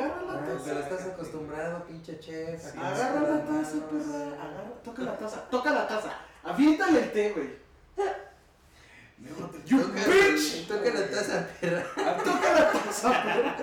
Agarra la taza. Pero estás acostumbrado, pinche chef. que Agarra la taza, perra. Agarra, toca la taza. Toca la taza. Aviéntale el té, güey. You Toca, bitch. toca la taza, perra. Toca la taza, perra.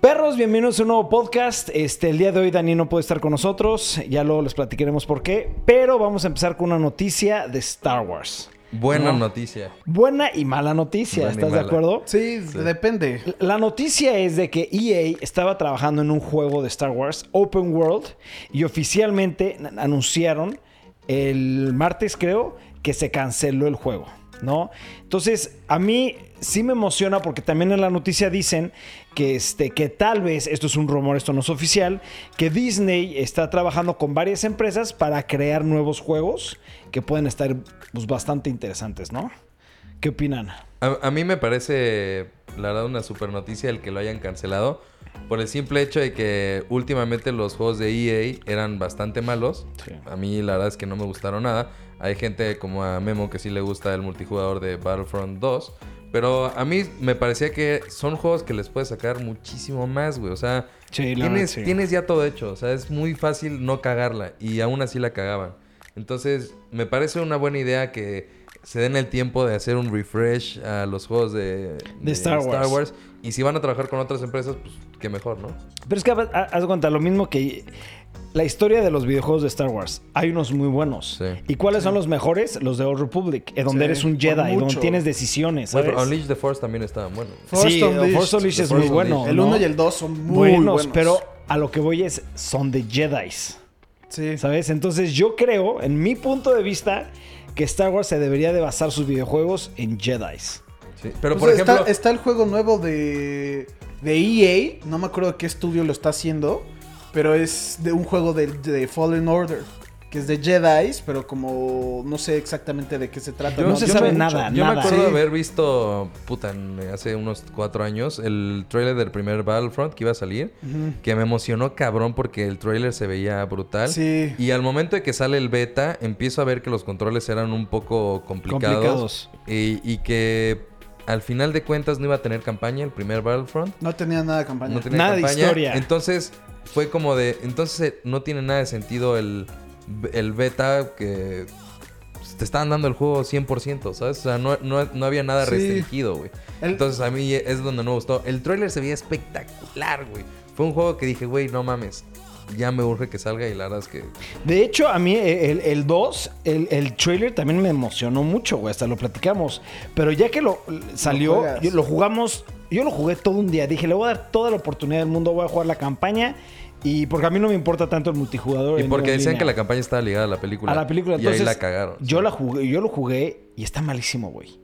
Perros, bienvenidos a un nuevo podcast. Este, el día de hoy Dani no puede estar con nosotros, ya luego les platicaremos por qué, pero vamos a empezar con una noticia de Star Wars. Buena No. noticia. Buena y mala noticia, Buena ¿estás de acuerdo? Sí, depende. La noticia es de que EA estaba trabajando en un juego de Star Wars, Open World, y oficialmente anunciaron el martes, creo, que se canceló el juego, ¿no? Entonces, a mí sí me emociona porque también en la noticia dicen que, este, que tal vez, esto es un rumor, esto no es oficial, que Disney está trabajando con varias empresas para crear nuevos juegos que pueden estar pues, bastante interesantes, ¿no? ¿Qué opinan? A, a mí me parece, la verdad, una super noticia el que lo hayan cancelado. Por el simple hecho de que últimamente los juegos de EA eran bastante malos. Sí. A mí la verdad es que no me gustaron nada. Hay gente como a Memo que sí le gusta el multijugador de Battlefront 2. Pero a mí me parecía que son juegos que les puedes sacar muchísimo más, güey. O sea, Sí, tienes, verdad, sí. tienes ya todo hecho. O sea, es muy fácil no cagarla. Y aún así la cagaban. Entonces, me parece una buena idea que se den el tiempo de hacer un refresh a los juegos de, De Star Wars. Y si van a trabajar con otras empresas, pues qué mejor, ¿no? Pero es que haz cuenta, lo mismo que la historia de los videojuegos de Star Wars. Hay unos muy buenos. Sí. ¿Y cuáles son los mejores? Los de Old Republic, eh, donde Sí, eres un Jedi, donde mucho. tienes decisiones, Bueno, ¿sabes? pero Unleash the Force también estaban buenos. Force sí, Unleashed. Force Unleashed The es Force muy bueno. El ¿no? 1 y el 2 son muy buenos, buenos. pero a lo que voy es, son de Jedis, Sí. ¿sabes? Entonces yo creo, en mi punto de vista, que Star Wars se debería de basar sus videojuegos en Jedis. Sí. Pero, Pues por ejemplo... está, está el juego nuevo de, de EA. No me acuerdo qué estudio lo está haciendo. Pero es de un juego de, de Fallen Order. Que es de Jedi, pero como no sé exactamente de qué se trata. No se yo sabe me- nada. Yo me acuerdo Sí. de haber visto, puta, hace unos cuatro años, el trailer del primer Battlefront que iba a salir. Que me emocionó cabrón porque el trailer se veía brutal. Sí. Y al momento de que sale el beta, empiezo a ver que los controles eran un poco complicados. Complicados. Y, y que al final de cuentas no iba a tener campaña el primer Battlefront. No tenía nada de campaña. No tenía Nada de campaña. historia. Entonces fue como de. Entonces eh, no tiene nada de sentido el, el beta que te estaban dando el juego 100%, ¿sabes? O sea, no, no, no había nada Sí. restringido, güey. El- Entonces a mí es donde no me gustó. El trailer se veía espectacular, güey. Fue un juego que dije, güey, no mames. Ya me urge que salga y la verdad es que. De hecho, a mí el, el 2, el, el trailer también me emocionó mucho, güey. Hasta lo platicamos. Pero ya que lo salió, yo- lo jugamos. Yo lo jugué todo un día. Dije, le voy a dar toda la oportunidad del mundo. Voy a jugar la campaña. Y porque a mí no me importa tanto el multijugador. Y porque decían línea. que la campaña estaba ligada a la película. A la película. Y Entonces, ahí la cagaron. Yo sí. la jugué, yo lo jugué y está malísimo, güey.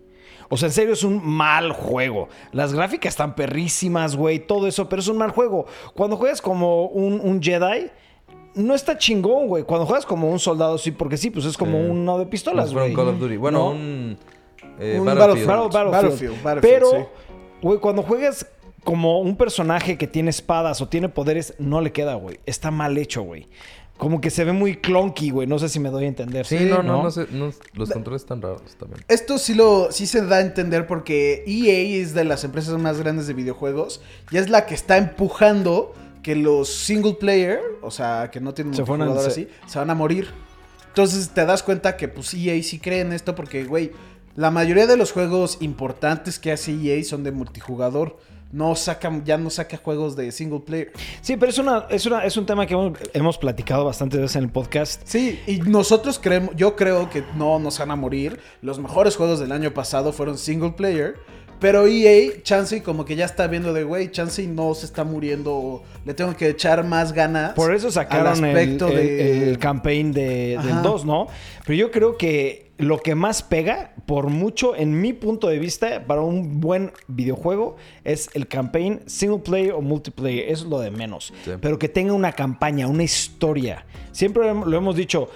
O sea, en serio es un mal juego. Las gráficas están perrísimas, güey, todo eso, pero es un mal juego. Cuando juegas como un, un Jedi, no está chingón, güey. Cuando juegas como un soldado, sí, porque sí, pues es como Sí. uno de pistolas, güey. un Call of Duty. Bueno, ¿No? un. eh, Un Battlefield. Battlefield. Battle- Battlefield. Battlefield, Battlefield, Pero, sí. güey, cuando juegas como un personaje que tiene espadas o tiene poderes, no le queda, güey. Está mal hecho, güey. Como que se ve muy clunky, güey. No sé si me doy a entender. Sí, no, no, no, sé, no, Los controles están raros también. Esto sí lo sí se da a entender porque EA es de las empresas más grandes de videojuegos y es la que está empujando que los single player, o sea, que no tienen multijugador a- así, se van a morir. Entonces te das cuenta que pues EA sí cree en esto porque, güey, la mayoría de los juegos importantes que hace EA son de multijugador. No sacan, ya no saca juegos de single player. Sí, pero es, una, es, una, es un tema que hemos, hemos platicado bastantes veces en el podcast. Sí, y nosotros creemos, yo creo que no nos van a morir. Los mejores juegos del año pasado fueron single player. Pero EA, Chansey como que ya está viendo de, güey, Chansey no se está muriendo. Le tengo que echar más ganas. Por eso al sacaron el, aspecto el- de- el campaign de, del Ajá. 2, ¿no? Pero yo creo que lo que más pega, por mucho, en mi punto de vista, para un buen videojuego, es el campaign single player o multiplayer. Eso es lo de menos. Sí. Pero que tenga una campaña, una historia. Siempre lo hemos dicho.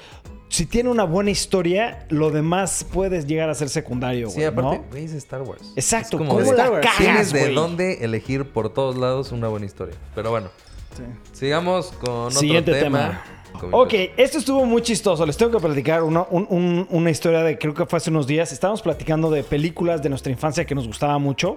Si tiene una buena historia, lo demás puedes llegar a ser secundario, Sí, güey, aparte, ¿no? es Star Wars. Exacto, Es como ¿cómo de- la Star Wars. cagas, Tienes de dónde elegir por todos lados una buena historia. Pero bueno, Sí. Sigamos con Siguiente otro tema. tema. Ok, esto estuvo muy chistoso. Les tengo que platicar una, un- un- una historia de creo que fue hace unos días. Estábamos platicando de películas de nuestra infancia que nos gustaba mucho.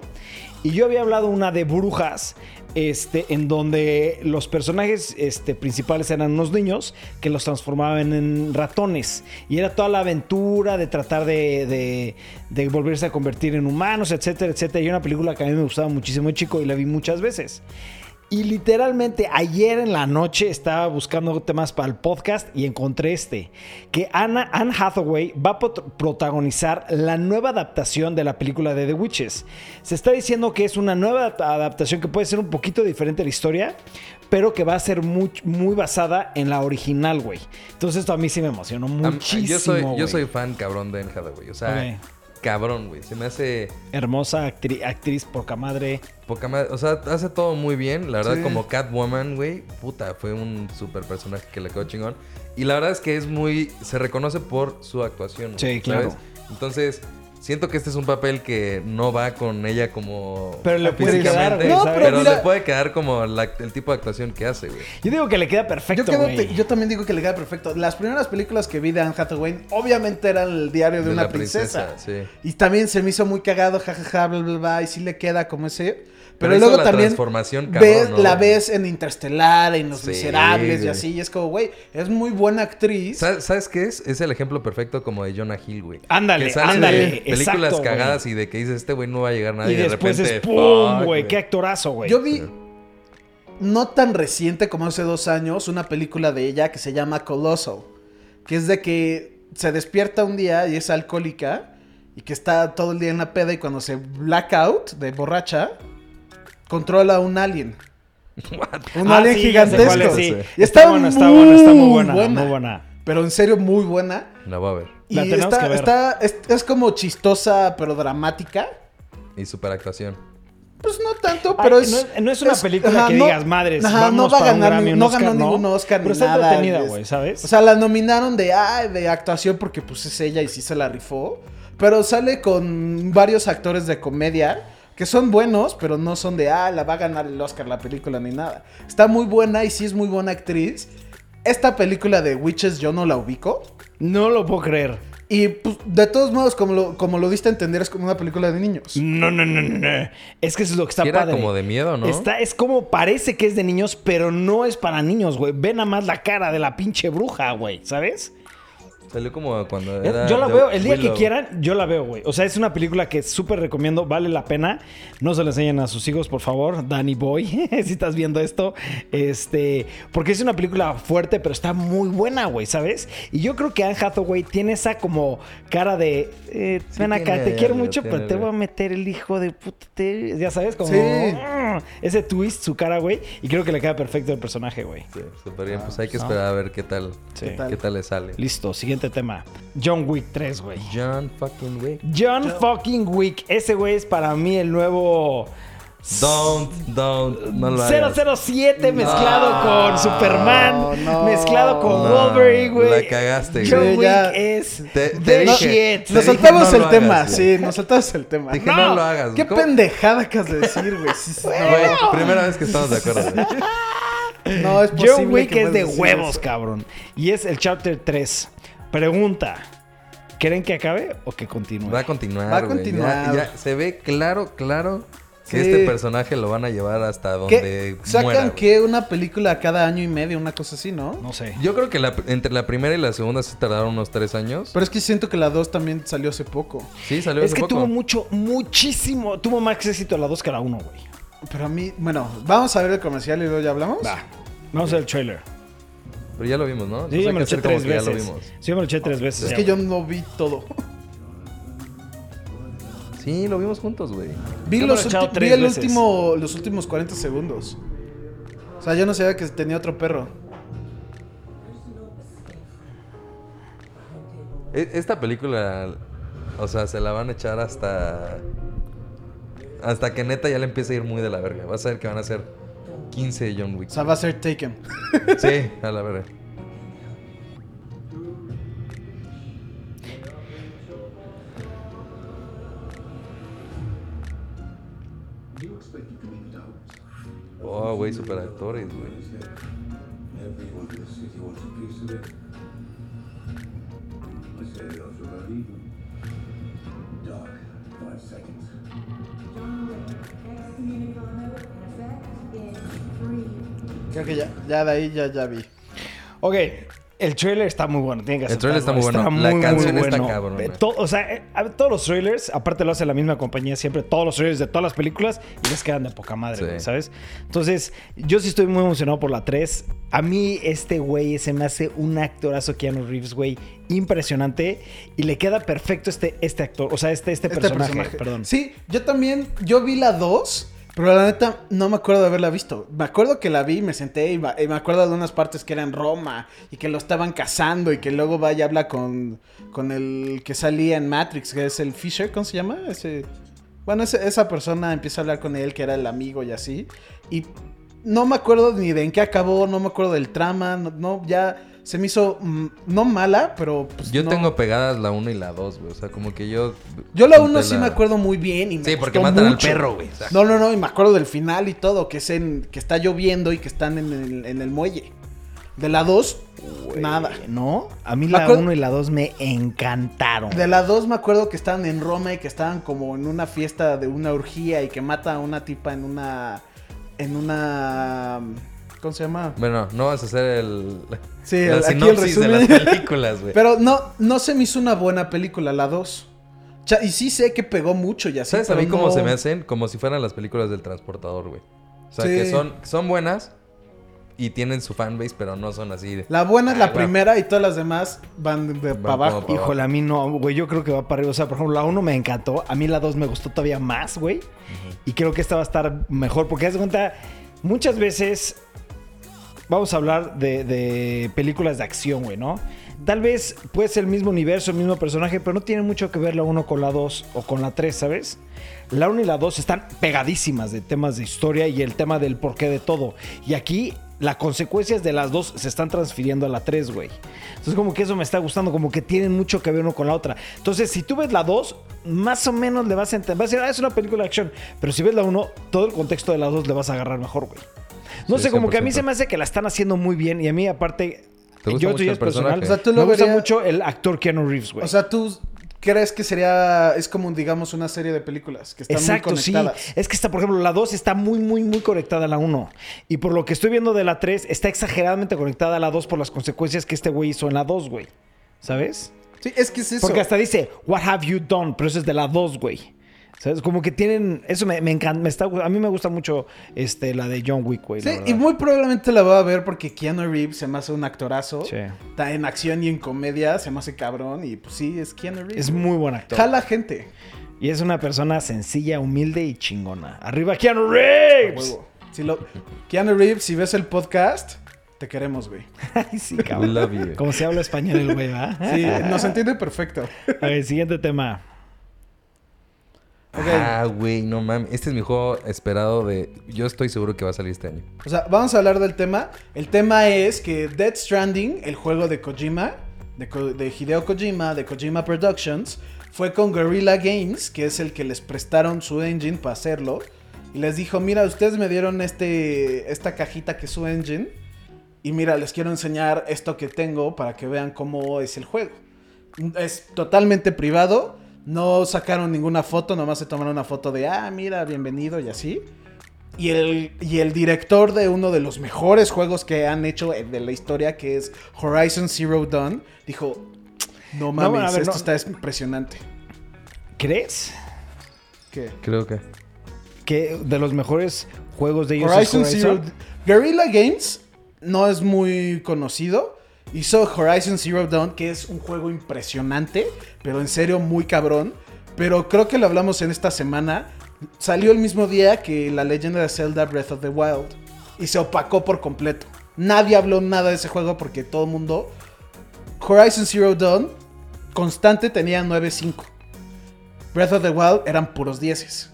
Y yo había hablado una de brujas, este, en donde los personajes este, principales eran unos niños que los transformaban en ratones. Y era toda la aventura de tratar de, de- de volverse a convertir en humanos, etcétera, etcétera. Y una película que a mí me gustaba muchísimo de chico y la vi muchas veces. Y literalmente ayer en la noche estaba buscando temas para el podcast y encontré este, que Anna, Anne Hathaway va a protagonizar la nueva adaptación de la película de The Witches. Se está diciendo que es una nueva adap- adaptación que puede ser un poquito diferente a la historia, pero que va a ser muy, muy basada en la original, güey. Entonces esto a mí sí me emocionó muchísimo, yo soy, yo güey. soy fan cabrón de Anne Hathaway. O sea. Cabrón, güey. Se me hace Hermosa actri- actriz, poca madre. poca madre. O sea, hace todo muy bien. La verdad, Sí. como Catwoman, güey. Puta, fue un super personaje que le quedó chingón. Y la verdad es que es muy. Se reconoce por su actuación. Sí, claro. ¿sabes? Entonces. Siento que este es un papel que no va con ella como Pero le puede físicamente, quedar, güey, No, ¿sabes? pero pero mira- le puede quedar como la- el tipo de actuación que hace, güey. Yo digo que le queda Yo, perfecto, quedo- güey. yo también digo que le queda perfecto. Las primeras películas que vi de Anne Hathaway obviamente eran el diario de, De una princesa. princesa, sí. Y también se me hizo muy cagado, jajaja, bla, bla, bla, y sí le queda como ese. Pero, luego la también transformación, ves, la ves en Interstellar, en Los Sí, Miserables y así. Y es como, güey, es muy buena actriz. ¿Sabes, qué es? Es el ejemplo perfecto como de Jonah Hill, güey. Ándale, que sale ándale, de películas exacto, güey. cagadas y de que dices, este güey no va a llegar nadie. Y de después repente, es ¡pum, fuck, güey! ¡Qué actorazo, güey! Yo vi, no tan reciente como hace dos años, una película de ella que se llama Colossal. Que es de que se despierta un día y es alcohólica. Y que está todo el día en la peda y cuando se blackout de borracha, controla a un alien. Un Ah, alien sí, gigantesco. es, sí. Y Está está, buena, muy está buena, está muy buena, muy buena. Pero en serio, muy buena. La va a ver. Y La tenemos está, que ver. está- es, es como chistosa, pero dramática. Y super actuación. Pues no tanto, pero es. no es una película que digas, madres, ajá, vámonos no va a un ganar, Grammy, ni- un no Oscar, ganó ¿no? ningún Oscar Pero ni está nada. entretenida, es- güey, ¿sabes? O sea, la nominaron de, ay, de actuación porque pues es ella y sí se la rifó. Pero sale con varios actores de comedia que son buenos, pero no son de, ah, la va a ganar el Oscar la película ni nada. Está muy buena y sí es muy buena actriz. Esta película de Witches yo no la ubico. No lo puedo creer. Y pues, de todos modos, como lo, como lo diste a entender, es como una película de niños. No, no, no, no, no. Es que eso es lo que está Sí era padre. como de miedo, ¿no? Está, es como parece que es de niños, pero no es para niños, güey. Ve nada más la cara de la pinche bruja, güey, ¿sabes? Salió como cuando Eh, era. Yo la veo, el día que quieran, yo la veo, güey. O sea, es una película que súper recomiendo, vale la pena. No se la enseñen a sus hijos, por favor. Danny Boy, si estás viendo esto. Este, porque es una película fuerte, pero está muy buena, güey, ¿sabes? Y yo creo que Anne Hathaway tiene esa como cara de, eh, Sí ven acá, tiene te quiero mucho, pero te voy a meter el hijo de puta. te- Ya sabes, como Sí. Ese twist, su cara, güey. Y creo que le queda perfecto el personaje, güey. Sí, súper bien. Pues hay que esperar a ver qué tal. Sí. ¿Qué tal, qué tal le sale? Listo, siguiente tema. John Wick 3, güey. John fucking Wick. John fucking Wick. Ese güey es para mí el nuevo Don't, don't, no lo hagas. 007 mezclado con Superman, no. mezclado con No, Wolverine, güey. la cagaste, John güey. Wick Ya. es Te- te the dije. shit. Te Nos dije, saltamos no el tema, hagas, sí, nos saltamos el tema. Dije, no, lo hagas. Qué ¿Cómo? pendejada acabas de decir, güey. Sí, sí, Güey, primera vez que estamos de acuerdo. No, es posible. John Wick que es de huevos, eso. cabrón. Y es el chapter 3. Pregunta. ¿Creen que acabe o que continúe? Va a continuar. Va a continuar. Ya, ya se ve claro, claro que Sí. este personaje lo van a llevar hasta donde ¿Qué? ¿Sacan muera. que una película cada año y medio, una cosa así, no? No sé. Yo creo que la- entre la primera y la segunda se tardaron unos tres años. Pero es que siento que la 2 también salió hace poco. sí, salió Es hace que poco. tuvo mucho, muchísimo. Tuvo más éxito la 2 que la 1, güey. Pero a mí, bueno, vamos a ver el comercial y luego ya hablamos. Va. Vamos a ver el trailer. Pero ya lo vimos, ¿no? Sí, yo me que lo eché tres que ya lo veces. vimos. Sí, me lo eché tres veces. Es ya, que yo no vi todo. Sí, lo vimos juntos, güey. Vi, Yo los ulti- vi el veces. último, los últimos 40 segundos. O sea, yo no sabía que tenía otro perro. E- Esta película, o sea, se la van a echar hasta. Hasta que neta ya le empiece a ir muy de la verga. Vas a ver que van a ser 15 John Wick. O sea, va a ser Taken. Sí, a la verga. In effect in three. Creo que ya, ya de ahí ya, ya vi. Ok, el trailer está muy bueno. Tiene que El trailer está muy bueno. La canción está to- o sea, eh, todos los trailers, aparte lo hace la misma compañía siempre, todos los trailers de todas las películas y les quedan de poca madre, Sí. güey, ¿sabes? Entonces, yo sí estoy muy emocionado por la 3. A mí este güey se me hace un actorazo Keanu Reeves, güey, impresionante y le queda perfecto este, este actor, o sea, este, este, Este personaje, perdón. Sí, yo también, yo vi la 2, pero la neta no me acuerdo de haberla visto. Me acuerdo que la vi, me senté y, y me acuerdo de unas partes que era en Roma y que lo estaban cazando y que luego va y habla con, con el que salía en Matrix, que es el Fisher, ¿cómo se llama? Ese... Bueno, esa persona empieza a hablar con él, que era el amigo y así. Y no me acuerdo ni de en qué acabó, no me acuerdo del trama, no, ya se me hizo, mm, no mala, pero pues Yo no. tengo pegadas la 1 y la 2, güey. O sea, como que yo. Yo la conté 1 sí me acuerdo muy bien y me Sí, porque matan al mucho. perro, güey. o sea. No, no, no, y me acuerdo del final y todo, que es en que está lloviendo y que están en el, en el muelle. De la 2, nada. ¿No? A mí la acuerdo- 1 y la 2 me encantaron. De la 2 me acuerdo que estaban en Roma y que estaban como en una fiesta de una orgía y que mata a una tipa en una en una ¿cómo se llama? Bueno, no vas a hacer el. Sí, la el- aquí el sinopsis de las películas, güey. Pero no no se me hizo una buena película la 2. Cha- Y sí sé que pegó mucho y así. ¿Sabes a mí cómo no- se me hacen? Como si fueran las películas del transportador, güey. O sea, Sí. que son, son buenas y tienen su fanbase, pero no son así de. La buena es la güey. primera y todas las demás van de Van para abajo. pa' Híjole, a mí no, güey. Yo creo que va para arriba. O sea, por ejemplo, la 1 me encantó. A mí la 2 me gustó todavía más, güey. Y creo que esta va a estar mejor. Porque haz de cuenta, muchas veces vamos a hablar de, películas de acción, güey, ¿no? Tal vez puede ser el mismo universo, el mismo personaje, pero no tiene mucho que ver la 1 con la 2 o con la 3, ¿sabes? La 1 y la 2 están pegadísimas de temas de historia y el tema del porqué de todo. Y aquí las consecuencias de las dos se están transfiriendo a la 3, güey. Entonces como que eso me está gustando, como que tienen mucho que ver uno con la otra. Entonces si tú ves la 2, más o menos le vas a entender, vas a decir, ah, es una película de acción. Pero si ves la 1, todo el contexto de la 2 le vas a agarrar mejor, güey. No Sí, sé, como que a mí 100%. se me hace que la están haciendo muy bien y a mí aparte... ¿Te gusta yo mucho esto ya el es personal. O sea, tú me lo gusta verías- mucho el actor Keanu Reeves, güey. O sea, tú crees que sería es como digamos una serie de películas que están Exacto, muy sí. conectadas. Es que está, por ejemplo, la 2 está muy, muy, muy conectada a la 1. Y por lo que estoy viendo de la 3, está exageradamente conectada a la 2 por las consecuencias que este güey hizo en la 2, güey. ¿Sabes? Sí, es que es eso. Porque hasta dice, What have you done? Pero eso es de la 2, güey. ¿Sabes? Como que tienen. Eso me, me encanta. Me está, a mí me gusta mucho este, la de John Wick, güey. Sí, verdad. y muy probablemente la voy a ver porque Keanu Reeves se me hace un actorazo. Sí. Está en acción y en comedia, se me hace cabrón y pues sí, es Keanu Reeves. Es muy buen actor. Jala gente. Y es una persona sencilla, humilde y chingona. ¡Arriba, Keanu Reeves! Si lo... Keanu Reeves, si ves el podcast, te queremos, güey. Ay, sí, We cabrón. love you. Como se habla español el güey, ¿va? Sí, nos entiende perfecto. A ver, siguiente tema. Ah, güey, no mames. Este es mi juego esperado de. Yo estoy seguro que va a salir este año. O sea, vamos a hablar del tema. El tema es que Dead Stranding, el juego de Kojima, de, Ko- de Hideo Kojima, de Kojima Productions, fue con Guerrilla Games, que es el que les prestaron su engine para hacerlo. Y les dijo, mira, ustedes me dieron este, esta cajita que es su engine. Y mira, les quiero enseñar esto que tengo para que vean cómo es el juego. Es totalmente privado. No sacaron ninguna foto, nomás se tomaron una foto de, ah, mira, bienvenido y así. Y el, y el director de uno de los mejores juegos que han hecho de la historia, que es Horizon Zero Dawn, dijo, no mames, bueno, a ver, esto no- está impresionante. ¿Crees ¿Qué? Creo que. que de los mejores juegos de ellos es Horizon Horizon? Zero... Guerrilla Games no es muy conocido. Hizo Horizon Zero Dawn, que es un juego impresionante, pero en serio muy cabrón. Pero creo que lo hablamos en esta semana. Salió el mismo día que la leyenda de Zelda Breath of the Wild. Y se opacó por completo. Nadie habló nada de ese juego porque todo el mundo... Horizon Zero Dawn, constante, tenía 9.5. Breath of the Wild eran puros 10.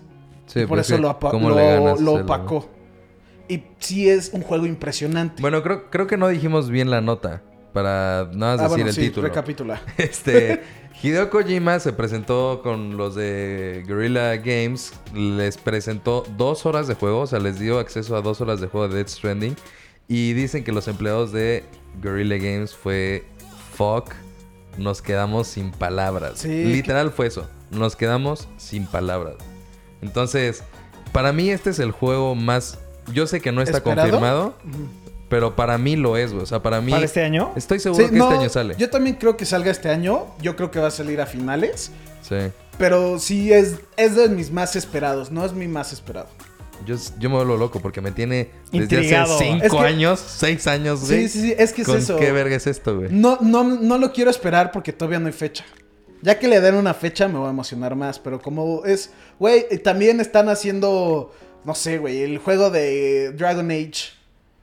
Sí, por pues eso sí. lo, apa- ¿Cómo lo- opacó. Y sí es un juego impresionante. Bueno, creo, creo que no dijimos bien la nota. Para nada más Ah, decir bueno, el sí, título. recapitula. Este. Hideo Kojima se presentó con los de Guerrilla Games. Les presentó dos horas de juego. O sea, les dio acceso a dos horas de juego de Death Stranding. Y dicen que los empleados de Guerrilla Games fue... Fuck. Nos quedamos sin palabras. Sí. Literal fue eso. Nos quedamos sin palabras. Entonces, para mí este es el juego más... Yo sé que no está ¿Esperado? confirmado. Pero para mí lo es, güey. O sea, para mí... ¿Para este año? Estoy seguro Sí, que no, este año sale. Yo también creo que salga este año. Yo creo que va a salir a finales. Sí. Pero sí es, es de mis más esperados. No es mi más esperado. Yo, yo me vuelvo loco porque me tiene desde Intrigado. hace cinco Es que- años, seis años, güey. Sí, sí, sí. Es que es ¿Con eso. qué verga es esto, güey? No, no, no lo quiero esperar porque todavía no hay fecha. Ya que le den una fecha me voy a emocionar más. Pero como es... Güey, también están haciendo... No sé, güey. El juego de Dragon Age.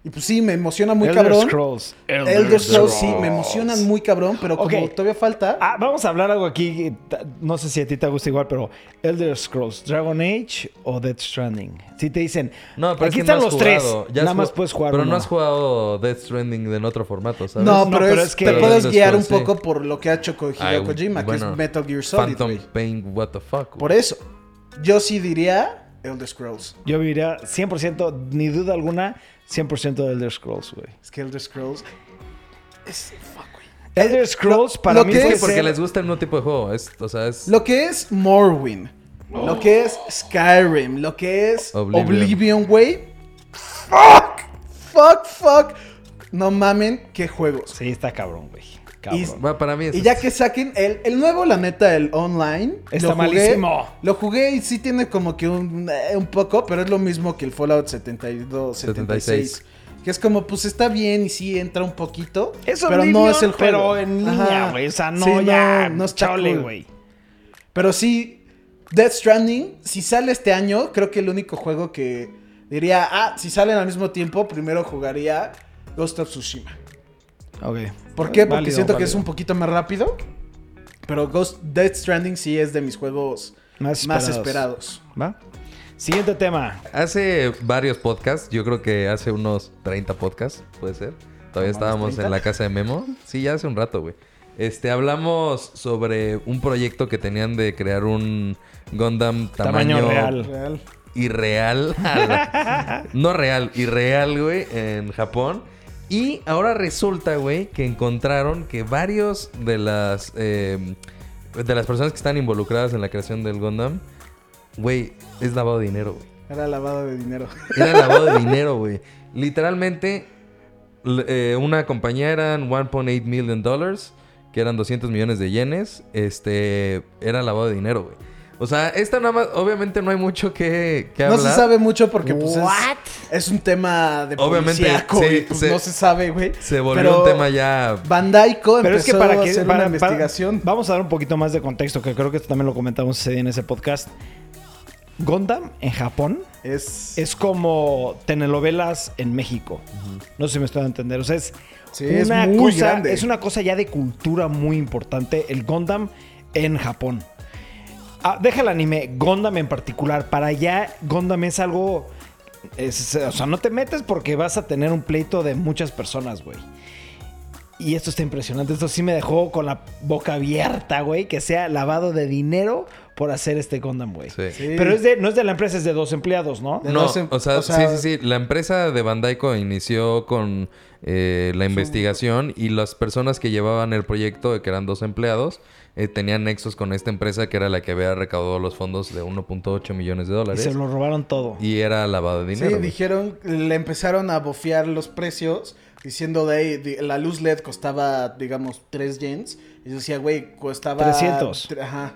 Y pues sí, me emociona muy Elder cabrón. Scrolls. Elder Scrolls sí, me emocionan muy cabrón. Pero como todavía falta... Ah, vamos a hablar algo aquí. No sé si a ti te gusta igual, pero Elder Scrolls, Dragon Age o Death Stranding. Si te dicen, No, pero aquí es que están no los tres. Ya nada más puedes jugar Pero uno. no has jugado Death Stranding en otro formato, ¿sabes? No, No, pero, pero es, es que- te puedes Elder guiar un sí. poco por lo que ha hecho Ko- Hideo Ay, Kojima, que es Metal Gear Solid, Phantom. Pain, what the fuck. Por eso, yo sí diría Elder Scrolls. Yo viviría 100%, ni duda alguna, 100% de Elder Scrolls, güey. Es que Elder Scrolls es... Fuck, güey. Elder Scrolls lo- para lo mí que es- Porque ser- les gusta el nuevo tipo de juego. Es, o sea, es... Lo que es Morrowind, lo que es Skyrim, lo que es Oblivion. Oblivion, güey. Fuck, fuck, fuck. No mamen, qué juegos. Sí, está cabrón, güey. Cabrón. Y- Va, para mí es Y ya que saquen el, el nuevo, la neta, el online. Está lo jugué- malísimo. Lo jugué y sí tiene como que un, eh, un poco, pero es lo mismo que el Fallout 72, 76. 76. Que es como, pues está bien y sí entra un poquito. Es pero no es el juego. Pero en línea, güey. O sea, no, Sí, ya. no está chole, cool. güey. Pero sí, Death Stranding, si sale este año, creo que el único juego que diría, ah, si salen al mismo tiempo, primero jugaría Ghost of Tsushima. Ok. ¿Por qué? Porque Válido, siento que es un poquito más rápido. Pero Ghost Death Stranding sí es de mis juegos Más más esperados. esperados. ¿Va? Siguiente tema. Hace varios podcasts, yo creo que hace unos 30 podcasts, puede ser. Todavía ¿No mames, estábamos 30? en la casa de Memo. Sí, ya hace un rato, güey. Este, hablamos sobre un proyecto que tenían de crear un Gundam tamaño, Tamaño real. Real. irreal. no real, irreal, güey, en Japón. Y ahora resulta, güey, que encontraron que varios de las eh, de las personas que están involucradas en la creación del Gundam, güey, es lavado de dinero, güey. Era lavado de dinero. Era lavado de dinero, güey. Literalmente, eh, una compañía eran 1.8 million dollars, que eran 200 millones de yenes. Este, era lavado de dinero, güey. O sea, esta nada más, obviamente no hay mucho que, que No hablar. se sabe mucho porque pues, es, What? es un tema de Obviamente, policíaco sí, y, pues, se- no se sabe, güey. Se volvió Pero un tema ya. Bandaico Pero es que para a que. hacer para- una para- investigación. vamos a dar un poquito más de contexto, que creo que esto también lo comentamos ese día en ese podcast. Gundam en Japón Es, es como telenovelas en México. No sé si me estoy dando a entender. O sea, es, Sí, es una muy cosa, grande. es una cosa ya de cultura muy importante. El Gundam en Japón. Ah, deja el anime, Gundam en particular. Para allá, Gundam es algo. Es- o sea, no te metes porque vas a tener un pleito de muchas personas, güey. Y esto está impresionante. Esto sí me dejó con la boca abierta, güey. Que sea lavado de dinero por hacer este Gundam, güey. Sí. Sí. Pero es de, no es de la empresa, es de dos empleados, ¿no? De No, dos em- o sea, o sea- sí, sí, sí. La empresa de Bandaico inició con eh, la investigación y las personas que llevaban el proyecto, que eran dos empleados, eh, tenían nexos con esta empresa que era la que había recaudado los fondos de 1.8 millones de Y dólares. se lo robaron todo. Y era lavado de dinero. Sí, güey. dijeron, le empezaron a bofear los precios, diciendo de la luz LED costaba, digamos, 3 yens. Y yo decía, güey, costaba... 300. tre- Ajá.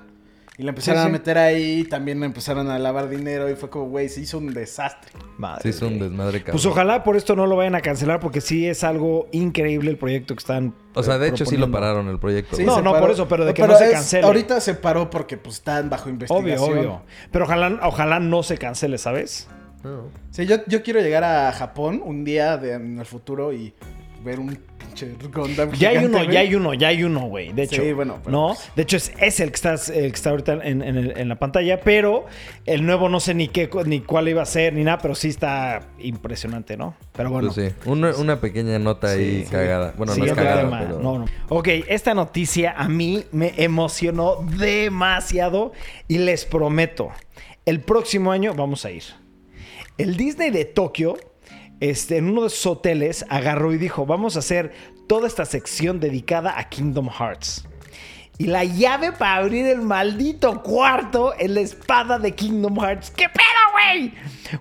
Y le empezaron Sí, sí. a meter ahí, también le empezaron a lavar dinero y fue como, güey, se hizo un desastre. Madre Sí, es un desmadre cabrón. Pues ojalá por esto no lo vayan a cancelar porque sí es algo increíble el proyecto que están. O sea, de hecho sí lo pararon el proyecto. Sí. No, se no, paró. por eso, pero de que no se es- cancele. Ahorita se paró porque pues están bajo Obvio, investigación. obvio. Pero ojalá, ojalá no se cancele, ¿sabes? No. Sí, yo, yo quiero llegar a Japón un día de- en el futuro y ver un pinche Gundam Ya hay uno, ya hay uno, ya hay uno, güey. De Sí, hecho, bueno, pero no. pues- De hecho, es, es el que está, el que está ahorita en, en el- en la pantalla, pero el nuevo no sé ni qué, ni cuál iba a ser ni nada, pero sí está impresionante, ¿no? Pero bueno. Pues sí, una, una pequeña nota ahí Sí. cagada. Bueno, no es cagada, pero... No, no. Ok, esta noticia a mí me emocionó demasiado y les prometo, el próximo año vamos a ir. El Disney de Tokio, este, en uno de sus hoteles, agarró y dijo, vamos a hacer toda esta sección dedicada a Kingdom Hearts. Y la llave para abrir el maldito cuarto es la espada de Kingdom Hearts. ¿Qué pedo, güey?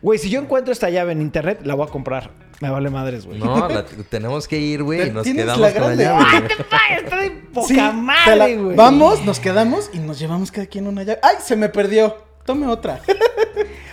Güey, si yo encuentro esta llave en internet, la voy a comprar. Me vale madres, güey. No, la- tenemos que ir, güey, y nos quedamos la con la llave. What güey. the fuck? Está de poca Sí, madre, güey. Vamos, nos quedamos y nos llevamos cada quien una llave. ¡Ay, se me perdió! Tome otra.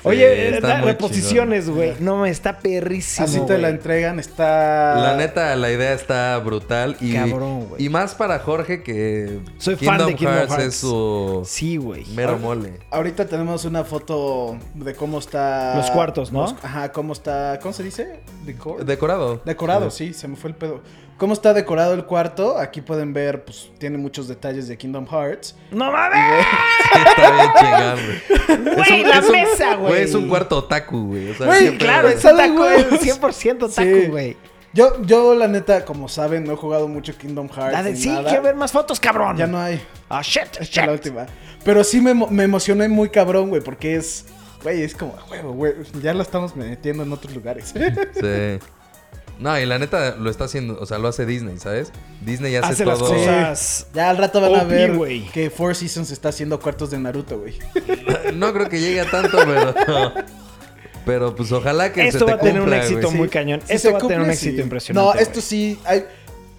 Oye, está da reposiciones, güey. No, me está perrísimo. Así te la entregan, está... La neta, la idea está brutal. Y, Cabrón, güey. y más para Jorge, que Soy fan de Kingdom Hearts. es su Sí, güey. mero mole. Ahorita tenemos una foto de cómo está... Los cuartos, ¿no? los- ajá, cómo está... ¿Cómo se dice? Decor. Decorado. Decorado, sí, se me fue el pedo. ¿Cómo está decorado el cuarto? Aquí pueden ver, pues tiene muchos detalles de Kingdom Hearts. ¡No mames! Sí, está bien chingón, güey. Güey, la es un- mesa, güey. es un cuarto otaku, güey. O sea, Güey, Claro, es huevos. es 100% taco, Sí. güey. Yo, yo, la neta, como saben, no he jugado mucho Kingdom Hearts. De- sí, nada. quiero ver más fotos, cabrón. Ya no hay. Ah, shit, Esta es shit. la última. Pero sí me, me emocioné muy cabrón, güey, porque es. Güey, es como, huevo, güey. Ya la estamos metiendo en otros lugares. Sí. No, y la neta lo está haciendo, o sea, lo hace Disney, ¿sabes? Disney ya hace, Hace las todo. cosas. ya al rato van a ver que Four Seasons está haciendo cuartos de Naruto, güey. No creo que llegue a tanto, pero. Pero pues ojalá que se Esto te va a tener un éxito muy cañón. Si Esto se va a tener un éxito sí. impresionante. No, esto sí. Hay,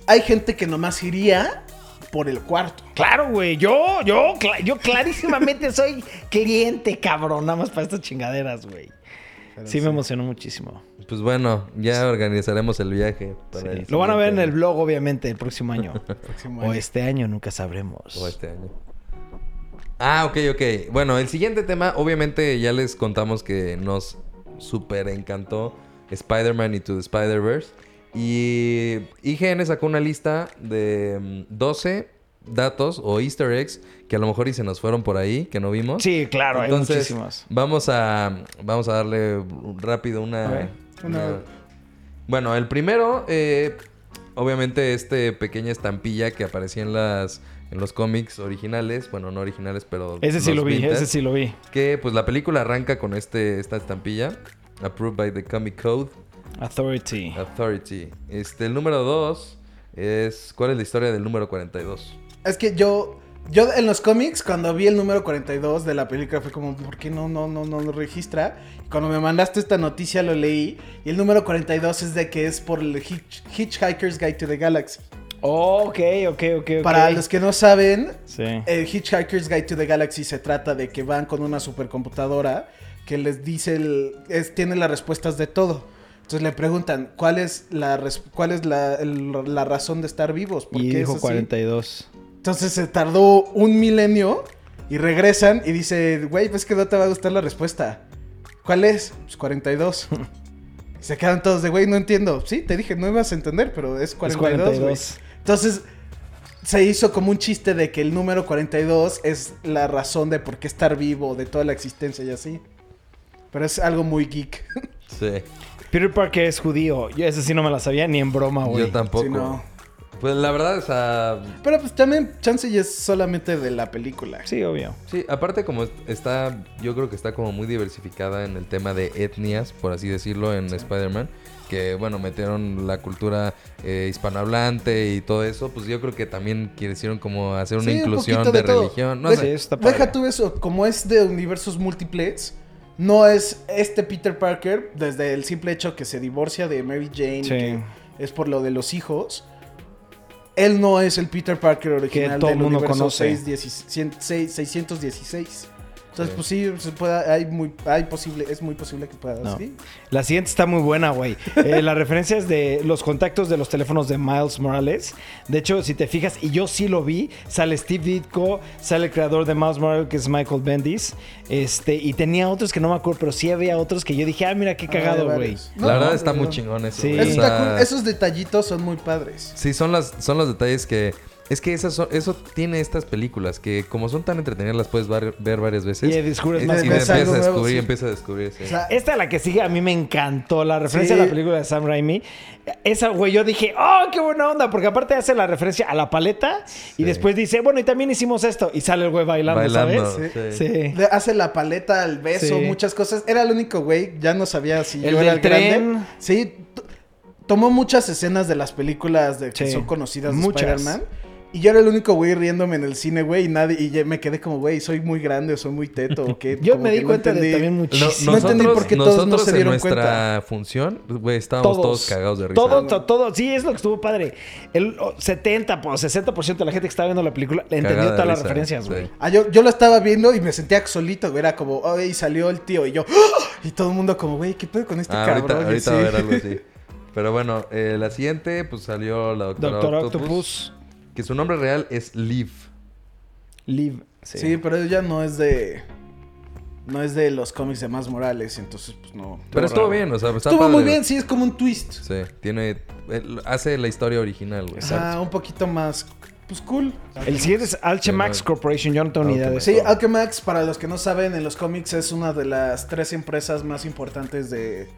hay gente que nomás iría por el cuarto. Claro, güey. Yo, yo, yo clarísimamente soy queriente, cabrón. Nada más para estas chingaderas, güey. Sí, me emocionó muchísimo. Pues bueno, ya organizaremos el viaje. para Sí. el Lo van a ver en el blog, obviamente, el próximo año. Próximo o año. este año, nunca sabremos. O este año. Ah, ok, ok. Bueno, el siguiente tema, obviamente ya les contamos que nos súper encantó Spider-Man Into the Spider-Verse. Y IGN sacó una lista de mm, 12 datos o easter eggs que a lo mejor y se nos fueron por ahí, que no vimos. Sí, claro, hay Entonces, muchísimas. Vamos a, vamos a darle rápido una... ver. Una- una- Bueno, el primero, eh, obviamente este pequeña estampilla que aparecía en las en los cómics originales, bueno, no originales, pero Ese sí lo vi, vintage, ese sí lo vi. Que pues la película arranca con este esta estampilla, approved by the Comic Code Authority. Authority. Este el número 2 es ¿cuál es la historia del número 42? Es que yo. Yo en los cómics, cuando vi el número 42 de la película, fue como, ¿por qué no, no, no, no lo registra? Y cuando me mandaste esta noticia lo leí. Y el número 42 es de que es por el Hitch- Hitchhiker's Guide to the Galaxy. Oh, ok, ok, ok. Para los que no saben, Sí. el Hitchhiker's Guide to the Galaxy se trata de que van con una supercomputadora que les dice, el, es, tiene las respuestas de todo. Entonces le preguntan, ¿cuál es la, cuál es la, el- la razón de estar vivos? ¿Por Y qué es dijo así? 42. Entonces se tardó un milenio y regresan y dice, güey, pues que no te va a gustar la respuesta. ¿Cuál es? Pues 42. Y se quedan todos de, güey, no entiendo. Sí, te dije, no ibas a entender, pero es 42, Es güey. 42. Entonces se hizo como un chiste de que el número 42 es la razón de por qué estar vivo, de toda la existencia y así. Pero es algo muy geek. Sí. Peter Parker es judío. Yo ese sí no me la sabía ni en broma, güey. Yo tampoco. Sí, no. Pues la verdad, o sea, Pero pues también chance y es solamente de la película. Sí, obvio. Sí, aparte como está, yo creo que está como muy diversificada en el tema de etnias, por así decirlo, en Spider-Man. Que bueno, metieron la cultura eh, hispanohablante y todo eso. Pues yo creo que también quisieron como hacer una Sí, un inclusión de, religión. No Deja- Sí, sé. está. Deja tú eso, como es de universos múltiples, no es este Peter Parker, desde el simple hecho que se divorcia de Mary Jane, Sí. que es por lo de los hijos. Él no es el Peter Parker original todo del el mundo universo conoce. 616 616. Entonces, pues sí, se puede, hay muy, hay posible, es muy posible que pueda. No. sí. La siguiente está muy buena, güey. Eh, la referencia es de los contactos de los teléfonos de Miles Morales. De hecho, si te fijas, y yo sí lo vi, sale Steve Ditko, sale el creador de Miles Morales, que es Michael Bendis. Este, y tenía otros que no me acuerdo, pero sí había otros que yo dije, ah, mira qué Ah, cagado, güey. la No, verdad no, está muy chingón eso. Sí. güey. O Eso está sea, cool. Esos detallitos son muy padres. Sí, son, las, son los detalles que... Es que esas son- eso tiene estas películas que como son tan entretenidas las puedes ver varias veces. Y descubres más y cosas. empiezas a nuevo, descubrir, sí. empieza a descubrir. sí. O sea, Esta, la que sigue, a mí me encantó. La referencia Sí. a la película de Sam Raimi. Esa, güey, yo dije, oh, qué buena onda. Porque aparte hace la referencia a la paleta. Y Sí. después dice, bueno, y también hicimos esto. Y sale el güey bailando, Bailando, ¿sabes? sí. Sí. Le hace la paleta, el beso, Sí. muchas cosas. Era el único güey, ya no sabía si El yo era el grande. tren. Sí, t- tomó muchas escenas de las películas de que Sí. son conocidas de Muchas. Spider-Man. Y yo era el único güey riéndome en el cine, güey, y nadie, y ya me quedé como, güey, soy muy grande o soy muy teto o qué. Yo Como me di no cuenta de entendí. también No- muchísimo. No entendí nosotros, por qué todos no nosotros se dieron en nuestra cuenta. función, güey, estábamos todos, cagados de risa. Todo, to- todo, sí, es lo que estuvo padre. El oh, 70, pues, 60% de la gente que estaba viendo la película le entendió Cagada de todas las risa, referencias, sí. güey. Ah, yo, yo lo estaba viendo y me sentía solito, güey. Era como, ay, salió el tío. Y yo, ¡ah! y todo el mundo como, güey, ¿qué pedo con este Ah, cabrón? ahorita, sí. a haber algo así. Pero bueno, eh, la siguiente, pues salió la doctora Doctor Octopus, Octopus, Que su nombre real es Liv. Live. Sí. pero ella no es de. No es de los cómics de más Morales, entonces, pues no. Pero estuvo raro. bien, o sea, está Estuvo padre. muy bien, sí, es como un twist. Sí, tiene... él hace la historia original, güey. Ajá, un poquito más. Pues cool. El siguiente es Alchemax Sí. Corporation. Yo no tengo ni idea de Alchemax. eso. Sí, Alchemax, para los que no saben, en los cómics es una de las tres empresas más importantes de,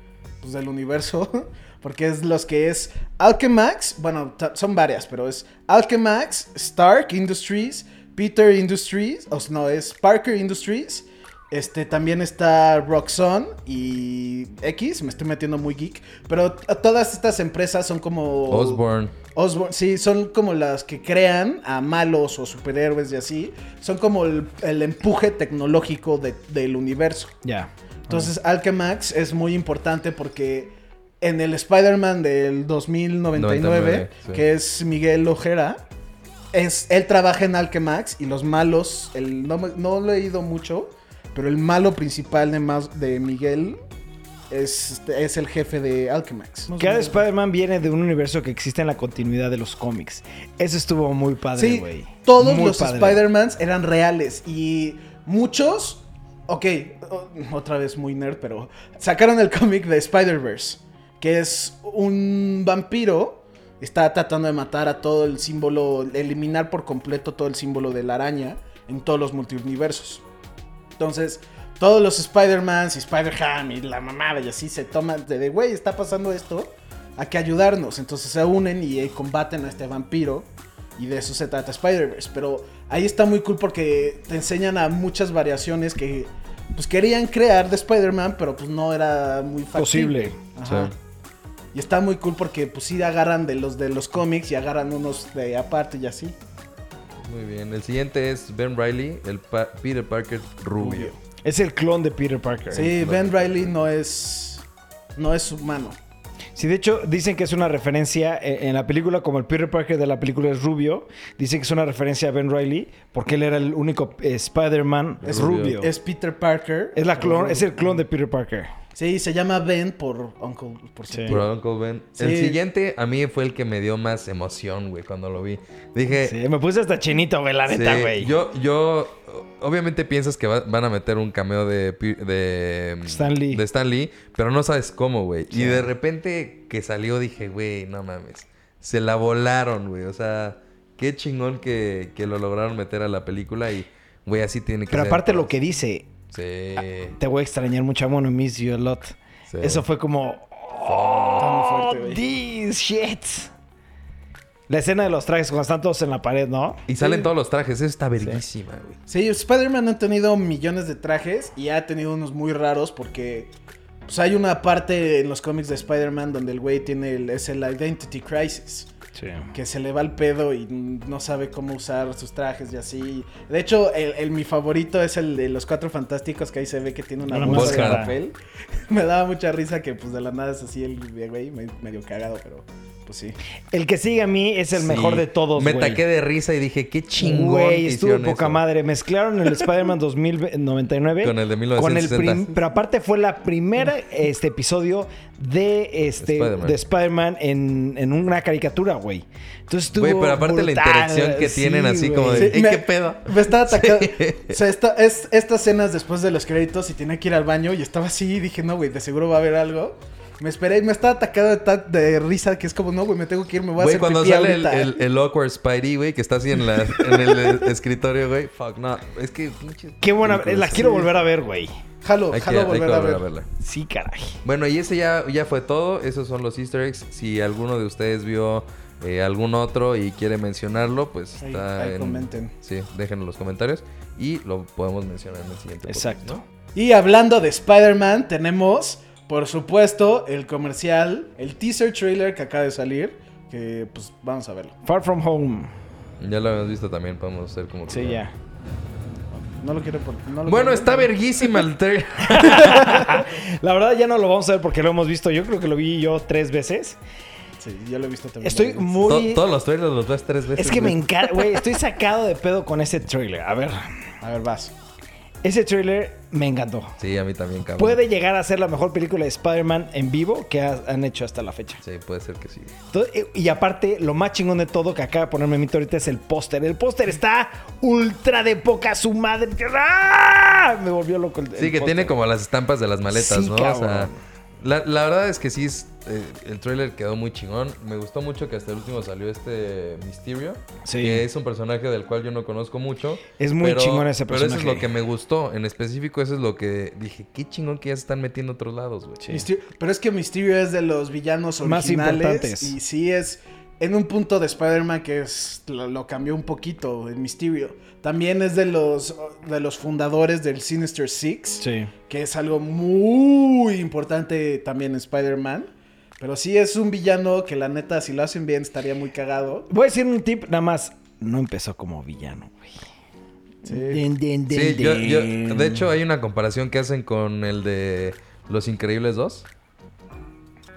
pues, del universo. Porque es los que es Alchemax, bueno, son varias, pero es Alchemax, Stark Industries, Peter Industries, o sea, no, es Parker Industries. Este también está Roxxon y X, me estoy metiendo muy geek, pero todas estas empresas son como Osborne. Osborn, sí, son como las que crean a malos o superhéroes y así. Son como el, el empuje tecnológico de- del universo. Ya. Entonces, Alchemax es muy importante porque en el Spider-Man del 2099, 99, sí. que es Miguel Ojera, es, él trabaja en Alchemax y los malos, el, no, no lo he leído mucho, pero el malo principal de, Miguel es, este, es el jefe de Alchemax. Cada Spider-Man viene de un universo que existe en la continuidad de los cómics. Eso estuvo muy padre, Sí, güey. todos Muy los. Spider-Mans eran reales y muchos, ok, otra vez muy nerd, pero sacaron el cómic de Spider-Verse, que es un vampiro, está tratando de matar a todo el símbolo, eliminar por completo todo el símbolo de la araña en todos los multiversos. Entonces, todos los Spider-Mans y Spider-Ham y la mamada y así se toman de, güey, está pasando esto, hay que ayudarnos. Entonces se unen y eh, combaten a este vampiro. Y de eso se trata Spider-Verse. Pero ahí está muy cool porque te enseñan a muchas variaciones que pues querían crear de Spider-Man, pero pues no era muy factible. Posible. Ajá. Sí. Y está muy cool porque pues sí agarran de los de los cómics y agarran unos de aparte y así. Muy bien. El siguiente es Ben Riley, el Pa- Peter Parker rubio. Es el clon de Peter Parker. Sí, Ben Riley no es no es humano. Sí, de hecho, dicen que es una referencia eh, en la película, como el Peter Parker de la película es rubio. Dicen que es una referencia a Ben Riley, porque él era el único eh, Spider-Man Es rubio. rubio. Es, Es Peter Parker. la clon, es el clon de Peter Parker. Sí, se llama Ben por Uncle por Sí. Uncle Ben. Sí. El siguiente a mí fue el que me dio más emoción, güey, cuando lo vi. Dije, Sí, me puse hasta chinito, güey, la Sí, neta, güey. yo, yo, obviamente piensas que va- van a meter un cameo de, de Stan Lee. de Stan Lee, pero no sabes cómo, güey. Y de repente que salió dije, güey, no mames, se la volaron, güey. O sea, qué chingón que, que lo lograron meter a la película y, güey, así tiene que Pero ser. aparte lo que dice, Sí. te voy a extrañar mucho, I'm gonna miss you a lot. sí. Eso fue como... Está muy fuerte, Oh, güey. this shit. La escena de los trajes cuando están todos en la pared, ¿no? Y salen todos los trajes, eso está verguísima, güey. Sí, Spider-Man ha tenido millones de trajes y ha tenido unos muy raros porque pues, hay una parte en los cómics de Spider-Man donde el güey tiene el, es el Identity Crisis. Sí. Que se le va el pedo y no sabe cómo usar sus trajes y así. De hecho, el, el- mi favorito es el de los cuatro fantásticos, que ahí se ve que tiene una Una bolsa de máscara. papel. Me daba mucha risa que pues de la nada es así el güey, me- medio cagado, pero Pues sí. El que sigue a mí es el Sí. mejor de todos, Me güey. taqué de risa y dije, qué chingón. Güey, estuvo poca eso. madre. Mezclaron el Spider-Man 2099 Con el de con el 1960. prim- pero aparte fue la primera este episodio de este Spider-Man. de Spider-Man en, en una caricatura, güey. Entonces Güey, pero aparte la brutal. interacción que Sí, tienen así como de- Sí, ¿Eh, me- qué pedo? Me estaba atacando. Sí. O sea, esta, es, estas escenas después de los créditos y tenía que ir al baño y estaba así y dije, no, güey, de seguro va a haber algo. Me esperé y me estaba atacado de, risa que es como, no, güey, me tengo que ir, me voy a Güey, hacer cuando pipí sale el, el, el awkward Spidey, güey, que está así en, la, en el escritorio, güey. Fuck, no. Es que Qué buena, películas. la quiero volver a ver, güey. Jalo, Hay que, jalo hay que volver a volver ver. a verla. Sí, caray. Bueno, y ese ya, ya fue todo. Esos son los easter eggs. Si alguno de ustedes vio eh, algún otro y quiere mencionarlo, pues Ahí- está ahí en... comenten. Sí, déjenlo en los comentarios. Y lo podemos mencionar en el siguiente podcast, Exacto. ¿no? Y hablando de Spider-Man, tenemos, por supuesto, el comercial, el teaser trailer que acaba de salir. Que pues vamos a verlo. Far From Home. Ya lo habíamos visto también. Podemos hacer como... que- Sí, ya. No lo quiero por- no lo Bueno, quiero está ver. verguísima el trailer. La verdad ya no lo vamos a ver porque lo hemos visto. Yo creo que lo vi yo tres veces. Sí, yo lo he visto también. Estoy muy... To- todos los trailers los ves tres veces. Es que me encanta, güey. Estoy sacado de pedo con ese trailer. A ver. A ver, vas. Ese trailer me encantó. Sí, a mí también, cabrón. Puede llegar a ser la mejor película de Spider-Man en vivo que ha- han hecho hasta la fecha. Sí, puede ser que sí. Entonces, eh, y aparte, lo más chingón de todo que acaba de ponerme mito ahorita es el póster. El póster está ultra de poca su madre. ¡Ah! Me volvió loco el el Sí, que póster. tiene como las estampas de las maletas, Sí, ¿no? O sea, cabrón. La, la verdad es que sí, es, eh, el trailer quedó muy chingón. Me gustó mucho que hasta el último salió este Mysterio. Sí. Que es un personaje del cual yo no conozco mucho. Es muy chingón ese Pero eso es personaje. lo que me gustó. En específico, eso es lo que dije. Qué chingón que ya se están metiendo a otros lados, güey. Mysterio- pero es que Mysterio es de los villanos Más originales. importantes. Y sí es en un punto de Spider-Man que es, lo, lo cambió un poquito, el Mysterio. También es de los, de los fundadores del Sinister Six. Sí. Que es algo muy importante también en Spider-Man. Pero sí es un villano que la neta, si lo hacen bien, estaría muy cagado. Voy a decir un tip nada más. No empezó como villano, güey. Sí. Den, den, den, Sí, yo, yo- den. de hecho hay una comparación que hacen con el de Los Increíbles 2.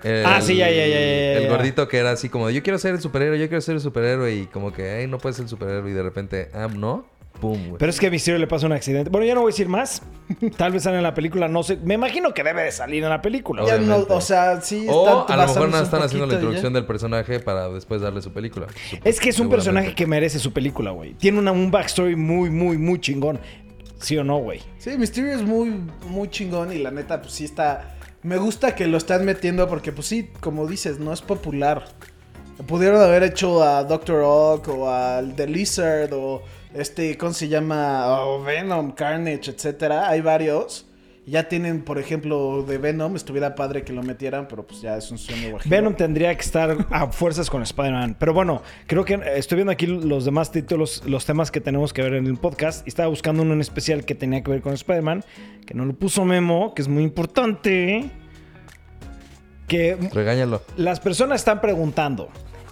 El, Ah, sí, ya, ya, ya, ya, El gordito que era así como, yo quiero ser el superhéroe, yo quiero ser el superhéroe y como que, ay, no puedes ser el superhéroe y de repente, ah, no, pum, güey. Pero es que a Mysterio le pasa un accidente. Bueno, ya no voy a decir más. Tal vez sale en la película, no sé. Me imagino que debe de salir en la película. Ya no- o sea, sí o están a lo mejor un están haciendo la ya. introducción del personaje para después darle su película. Es que es un personaje que merece su película, güey. Tiene una, un backstory muy, muy, muy chingón. ¿Sí o no, güey? Sí, Mysterio es muy, muy chingón y la neta, pues sí está. Me gusta que lo están metiendo porque, pues sí, como dices, no es popular. Pudieron haber hecho a Doctor Ock o al The Lizard o este, ¿cómo se llama? O Venom, Carnage, etcétera. Hay varios. Ya tienen, por ejemplo, de Venom, estuviera padre que lo metieran, pero pues ya es un sueño guajiro. Venom tendría que estar a fuerzas con Spider-Man. Pero bueno, creo que eh, estoy viendo aquí los demás títulos, los temas que tenemos que ver en el podcast. Y estaba buscando uno en especial que tenía que ver con Spider-Man, que no lo puso Memo, que es muy importante. Que Regáñalo. las personas están preguntando,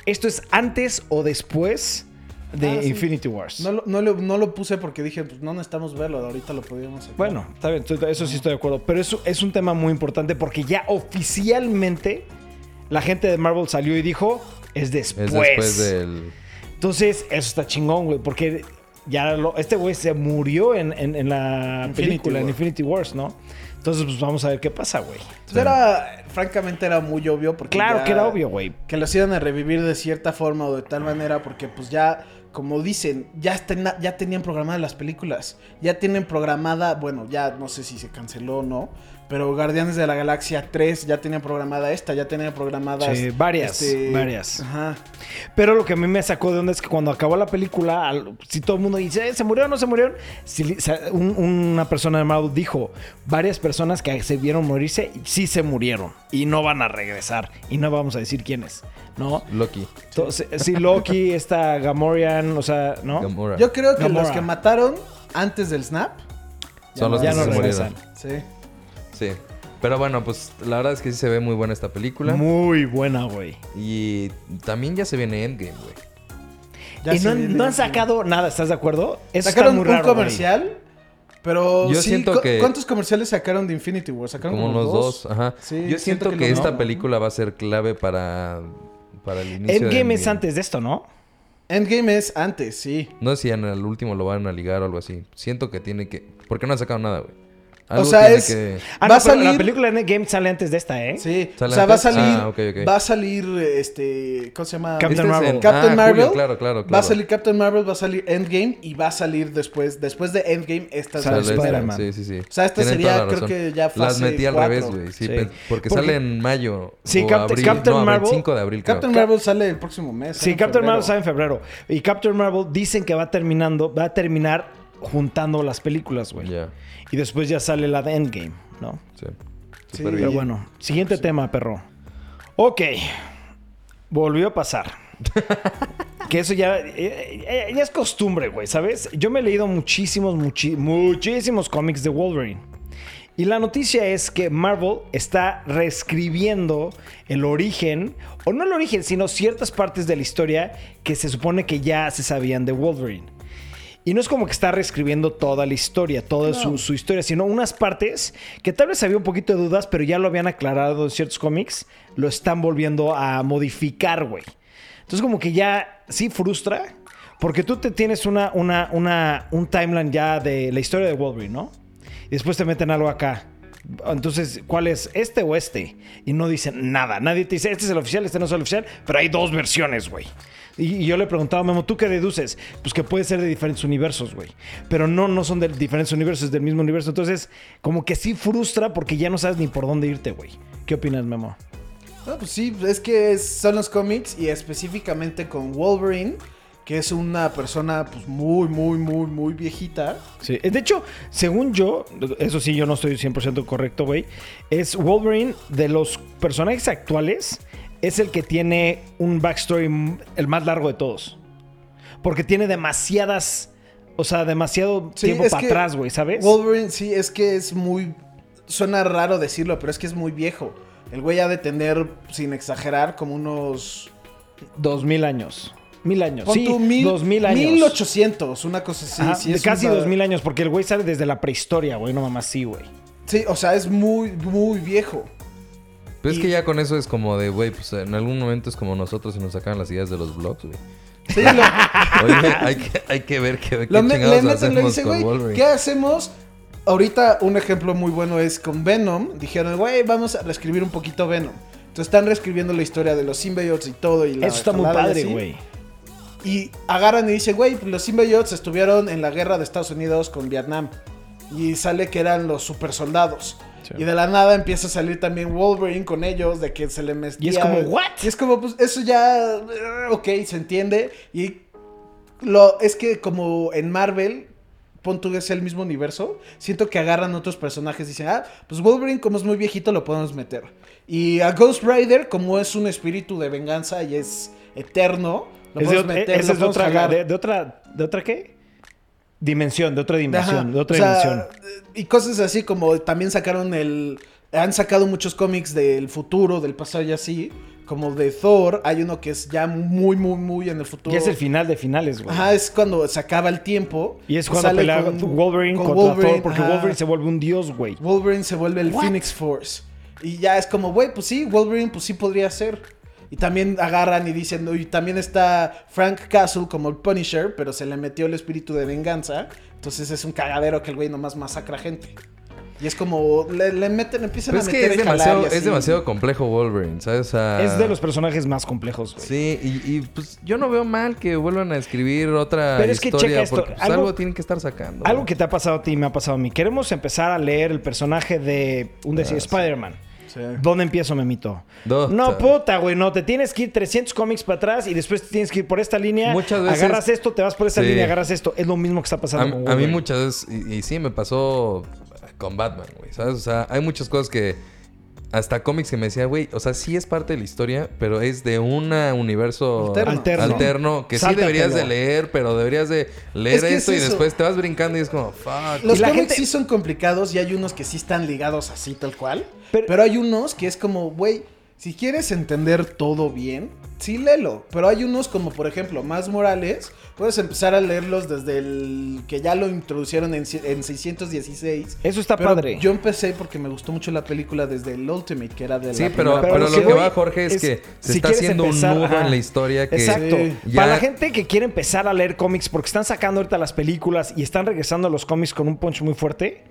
¿esto es antes o después de Ah, sí. Infinity Wars? No, lo- no, lo, no lo puse porque dije, pues no necesitamos verlo, ahorita lo podríamos hacer. Bueno, está bien, eso sí estoy de acuerdo. Pero eso es un tema muy importante porque ya oficialmente la gente de Marvel salió y dijo, es después. Es después del... Entonces, eso está chingón, güey, porque ya lo- este güey se murió en, en- en la Infinity película, en. Infinity Wars, ¿no? Entonces, pues vamos a ver qué pasa, güey. Pues era, francamente, era muy obvio porque Claro ya- que era obvio, güey. que los iban a revivir de cierta forma o de tal manera porque pues ya como dicen ya tenían programadas las películas ya tienen programada bueno ya no sé si se canceló o no pero Guardianes de la Galaxia 3 ya tenían programada esta ya tenían programadas Sí, varias, varias. ajá Pero lo que a mí me sacó de onda es que cuando acabó la película, al- si todo el mundo dice, "Eh, ¿se murió o no se? Si un- una persona de Marvel dijo, varias personas que se vieron morirse, sí se murieron y no van a regresar. Y no vamos a decir quiénes, ¿no? Loki. Entonces, sí, Loki, esta Gamorian, o sea, ¿no? Gamora. yo creo que Gamora. los que mataron antes del snap Son los ya que no se regresan. murieron. sí Sí. Pero bueno, pues la verdad es que sí se ve muy buena esta película. Muy buena, güey. Y también ya se viene Endgame, güey. Ya Y no, viene- no han sacado nada, ¿estás de acuerdo? Eso sacaron está muy un raro, güey. comercial pero Yo sí, siento ¿cu- que- ¿cuántos comerciales sacaron de Infinity War? ¿Sacaron Como unos dos, ajá. Sí, Yo siento, que, esta No. película va a ser clave para para el inicio. de Endgame es antes de esto, ¿no? Endgame es antes, sí. No sé si en el último lo van a ligar o algo así. Siento que tiene que. Porque no han sacado nada, güey. O sea, tiene es- que- Ah, Va no, a pero la salir- película de Endgame sale antes de esta, ¿eh? Sí. ¿Sale o sea, va a salir. Ah. Va a salir este. ¿Cómo se llama? Captain Este Marvel. en- Captain ah, Marvel. julio, claro, claro, claro. Va a salir Captain Marvel, va a salir Endgame y va a salir después. Después de Endgame, esta Sale es la Sale Spider-Man. Sí, sí, sí. O sea, esta Tienen sería, creo que ya Las fase metí al revés, güey. Sí, porque, Porque- sale en mayo. Sí, o Cap- abril. Captain no, Marvel- 25 de abril, creo. Captain Marvel sale el próximo mes. Sí, en Captain Marvel sale en febrero. Y Captain Marvel dicen que va terminando, va a terminar juntando las películas, güey. Y después ya sale la de Endgame, ¿no? sí. Pero bueno, siguiente tema, perro. Ok. Volvió a pasar. que eso ya, eh, eh, ya es costumbre, güey, ¿sabes? Yo me he leído muchísimos, muchi- muchísimos cómics de Wolverine. Y la noticia es que Marvel está reescribiendo el origen, o no el origen, sino ciertas partes de la historia que se supone que ya se sabían de Wolverine. Y no es como que está reescribiendo toda la historia, toda su, su historia, sino unas partes que tal vez había un poquito de dudas, pero ya lo habían aclarado en ciertos cómics, lo están volviendo a modificar, güey. Entonces como que ya sí frustra, porque tú te tienes una, una, una, un timeline ya de la historia de Wolverine, ¿no? Y después te meten algo acá. Entonces, ¿cuál es? ¿Este o este? Y no dicen nada. Nadie te dice, este es el oficial, este no es el oficial, pero hay dos versiones, güey. Y, yo le preguntaba a Memo, ¿tú qué deduces? Pues que puede ser de diferentes universos, güey. Pero no, no son de diferentes universos, es del mismo universo. Entonces, como que sí frustra porque ya no sabes ni por dónde irte, güey. ¿Qué opinas, Memo? Pues sí, es que son los cómics y específicamente con Wolverine, que es una persona pues muy, muy, muy, muy viejita. Sí. Eh, De hecho, según yo, eso sí, yo no estoy 100% correcto, güey. Es Wolverine de los personajes actuales, es el que tiene un backstory el más largo de todos. Porque tiene demasiadas, o sea, demasiado Sí, tiempo para atrás, güey, ¿sabes? Wolverine, sí, es que es muy... Suena raro decirlo, pero es que es muy viejo. El güey ha de tener, sin exagerar, como unos... Dos mil años. Mil años. pon sí, tú mil, dos mil años. 1800, una cosa así. Ajá, sí, de es casi una- dos mil años, porque el güey sale desde la prehistoria, güey, no mamá, sí, güey. Sí, o sea, es muy, muy viejo. Pero es que ya con eso es como de, güey, pues en algún momento es como nosotros y nos sacan las ideas de los blogs, güey. Sí, lo, Oye, hay que, hay que ver qué, qué lo me- chingados le meten, le hacemos dicen, con güey, Wolverine. ¿qué hacemos? Ahorita un ejemplo muy bueno es con Venom. Dijeron, güey, vamos a reescribir un poquito Venom. Entonces están reescribiendo la historia de los symbiotes y todo. Y la Eso está muy padre, así. güey. Y agarran y dicen, güey, pues los symbiotes estuvieron en la guerra de Estados Unidos con Vietnam. Y sale que eran los super soldados. Sí. Y de la nada empieza a salir también Wolverine con ellos, de que se le metía... Y es como, ¿what? Y es como, pues eso ya, eh, ok, se entiende. Y lo, es que como en Marvel, pon tú es el mismo universo, siento que agarran otros personajes y dicen, ah, pues Wolverine como es muy viejito lo podemos meter. Y a Ghost Rider, como es un espíritu de venganza y es eterno, lo Es de, meter, lo es otra, de, de otra, ¿de otra qué? Dimensión, de otra dimensión, Ajá, de otra o sea, dimensión. Y cosas así como también sacaron el... Han sacado muchos cómics del futuro, del pasado y así. Como de Thor, hay uno que es ya muy, muy, muy en el futuro. Y es el final de finales, güey. Ajá, es cuando se acaba el tiempo. y es cuando pelea con- Wolverine con contra Wolverine, Thor, porque. Wolverine se vuelve un dios, güey. Wolverine se vuelve el What? Phoenix Force. Y ya es como, güey, pues sí, Wolverine, pues sí podría ser. Y también agarran y dicen, y también está Frank Castle como el Punisher, pero se le metió el espíritu de venganza. Entonces es un cagadero que el güey nomás masacra gente. Y es como, le, le meten, empiezan Pero a es meter que es demasiado, y así. es demasiado complejo Wolverine, ¿sabes? O sea, Es de los personajes más complejos, güey. Sí, y, y, pues yo no veo mal que vuelvan a escribir otra Pero es que checa esto, porque pues, algo- algo, tienen que estar sacando. Algo que te ha pasado a ti y me ha pasado a mí. Queremos empezar a leer el personaje de un decir Ah. Spider-Man. Sí. ¿Dónde empiezo, Memito? No, puta, güey, no. Te tienes que ir 300 cómics para atrás y después te tienes que ir por esta línea. Muchas veces- Agarras esto, te vas por esta Sí. línea, agarras esto. Es lo mismo que está A, pasando con a mí muchas veces, y, y sí me pasó con Batman, güey, ¿sabes? O sea, hay muchas cosas que hasta cómics que me decía, güey, o sea, sí es parte de la historia, pero es de un universo Alterno. Alterno. alterno que sí deberías de leer, pero deberías de leer Es que es esto y eso. después te vas brincando y es como, fuck. Los cómics gente- sí son complicados y hay unos que sí están ligados así tal cual. Pero- Pero, hay unos que es como, güey, si quieres entender todo bien, sí léelo. Pero hay unos como por ejemplo, más Morales, puedes empezar a leerlos desde el que ya lo introducieron en, en 616. Eso está Pero padre. Yo empecé porque me gustó mucho la película desde el Ultimate, que era de Sí, la pero, pero Pero lo que voy- va, Jorge, es, es- que se si está haciendo empezar, un nudo ajá. en la historia que Exacto. Sí. ya- Para la gente que quiere empezar a leer cómics porque están sacando ahorita las películas y están regresando a los cómics con un punch muy fuerte.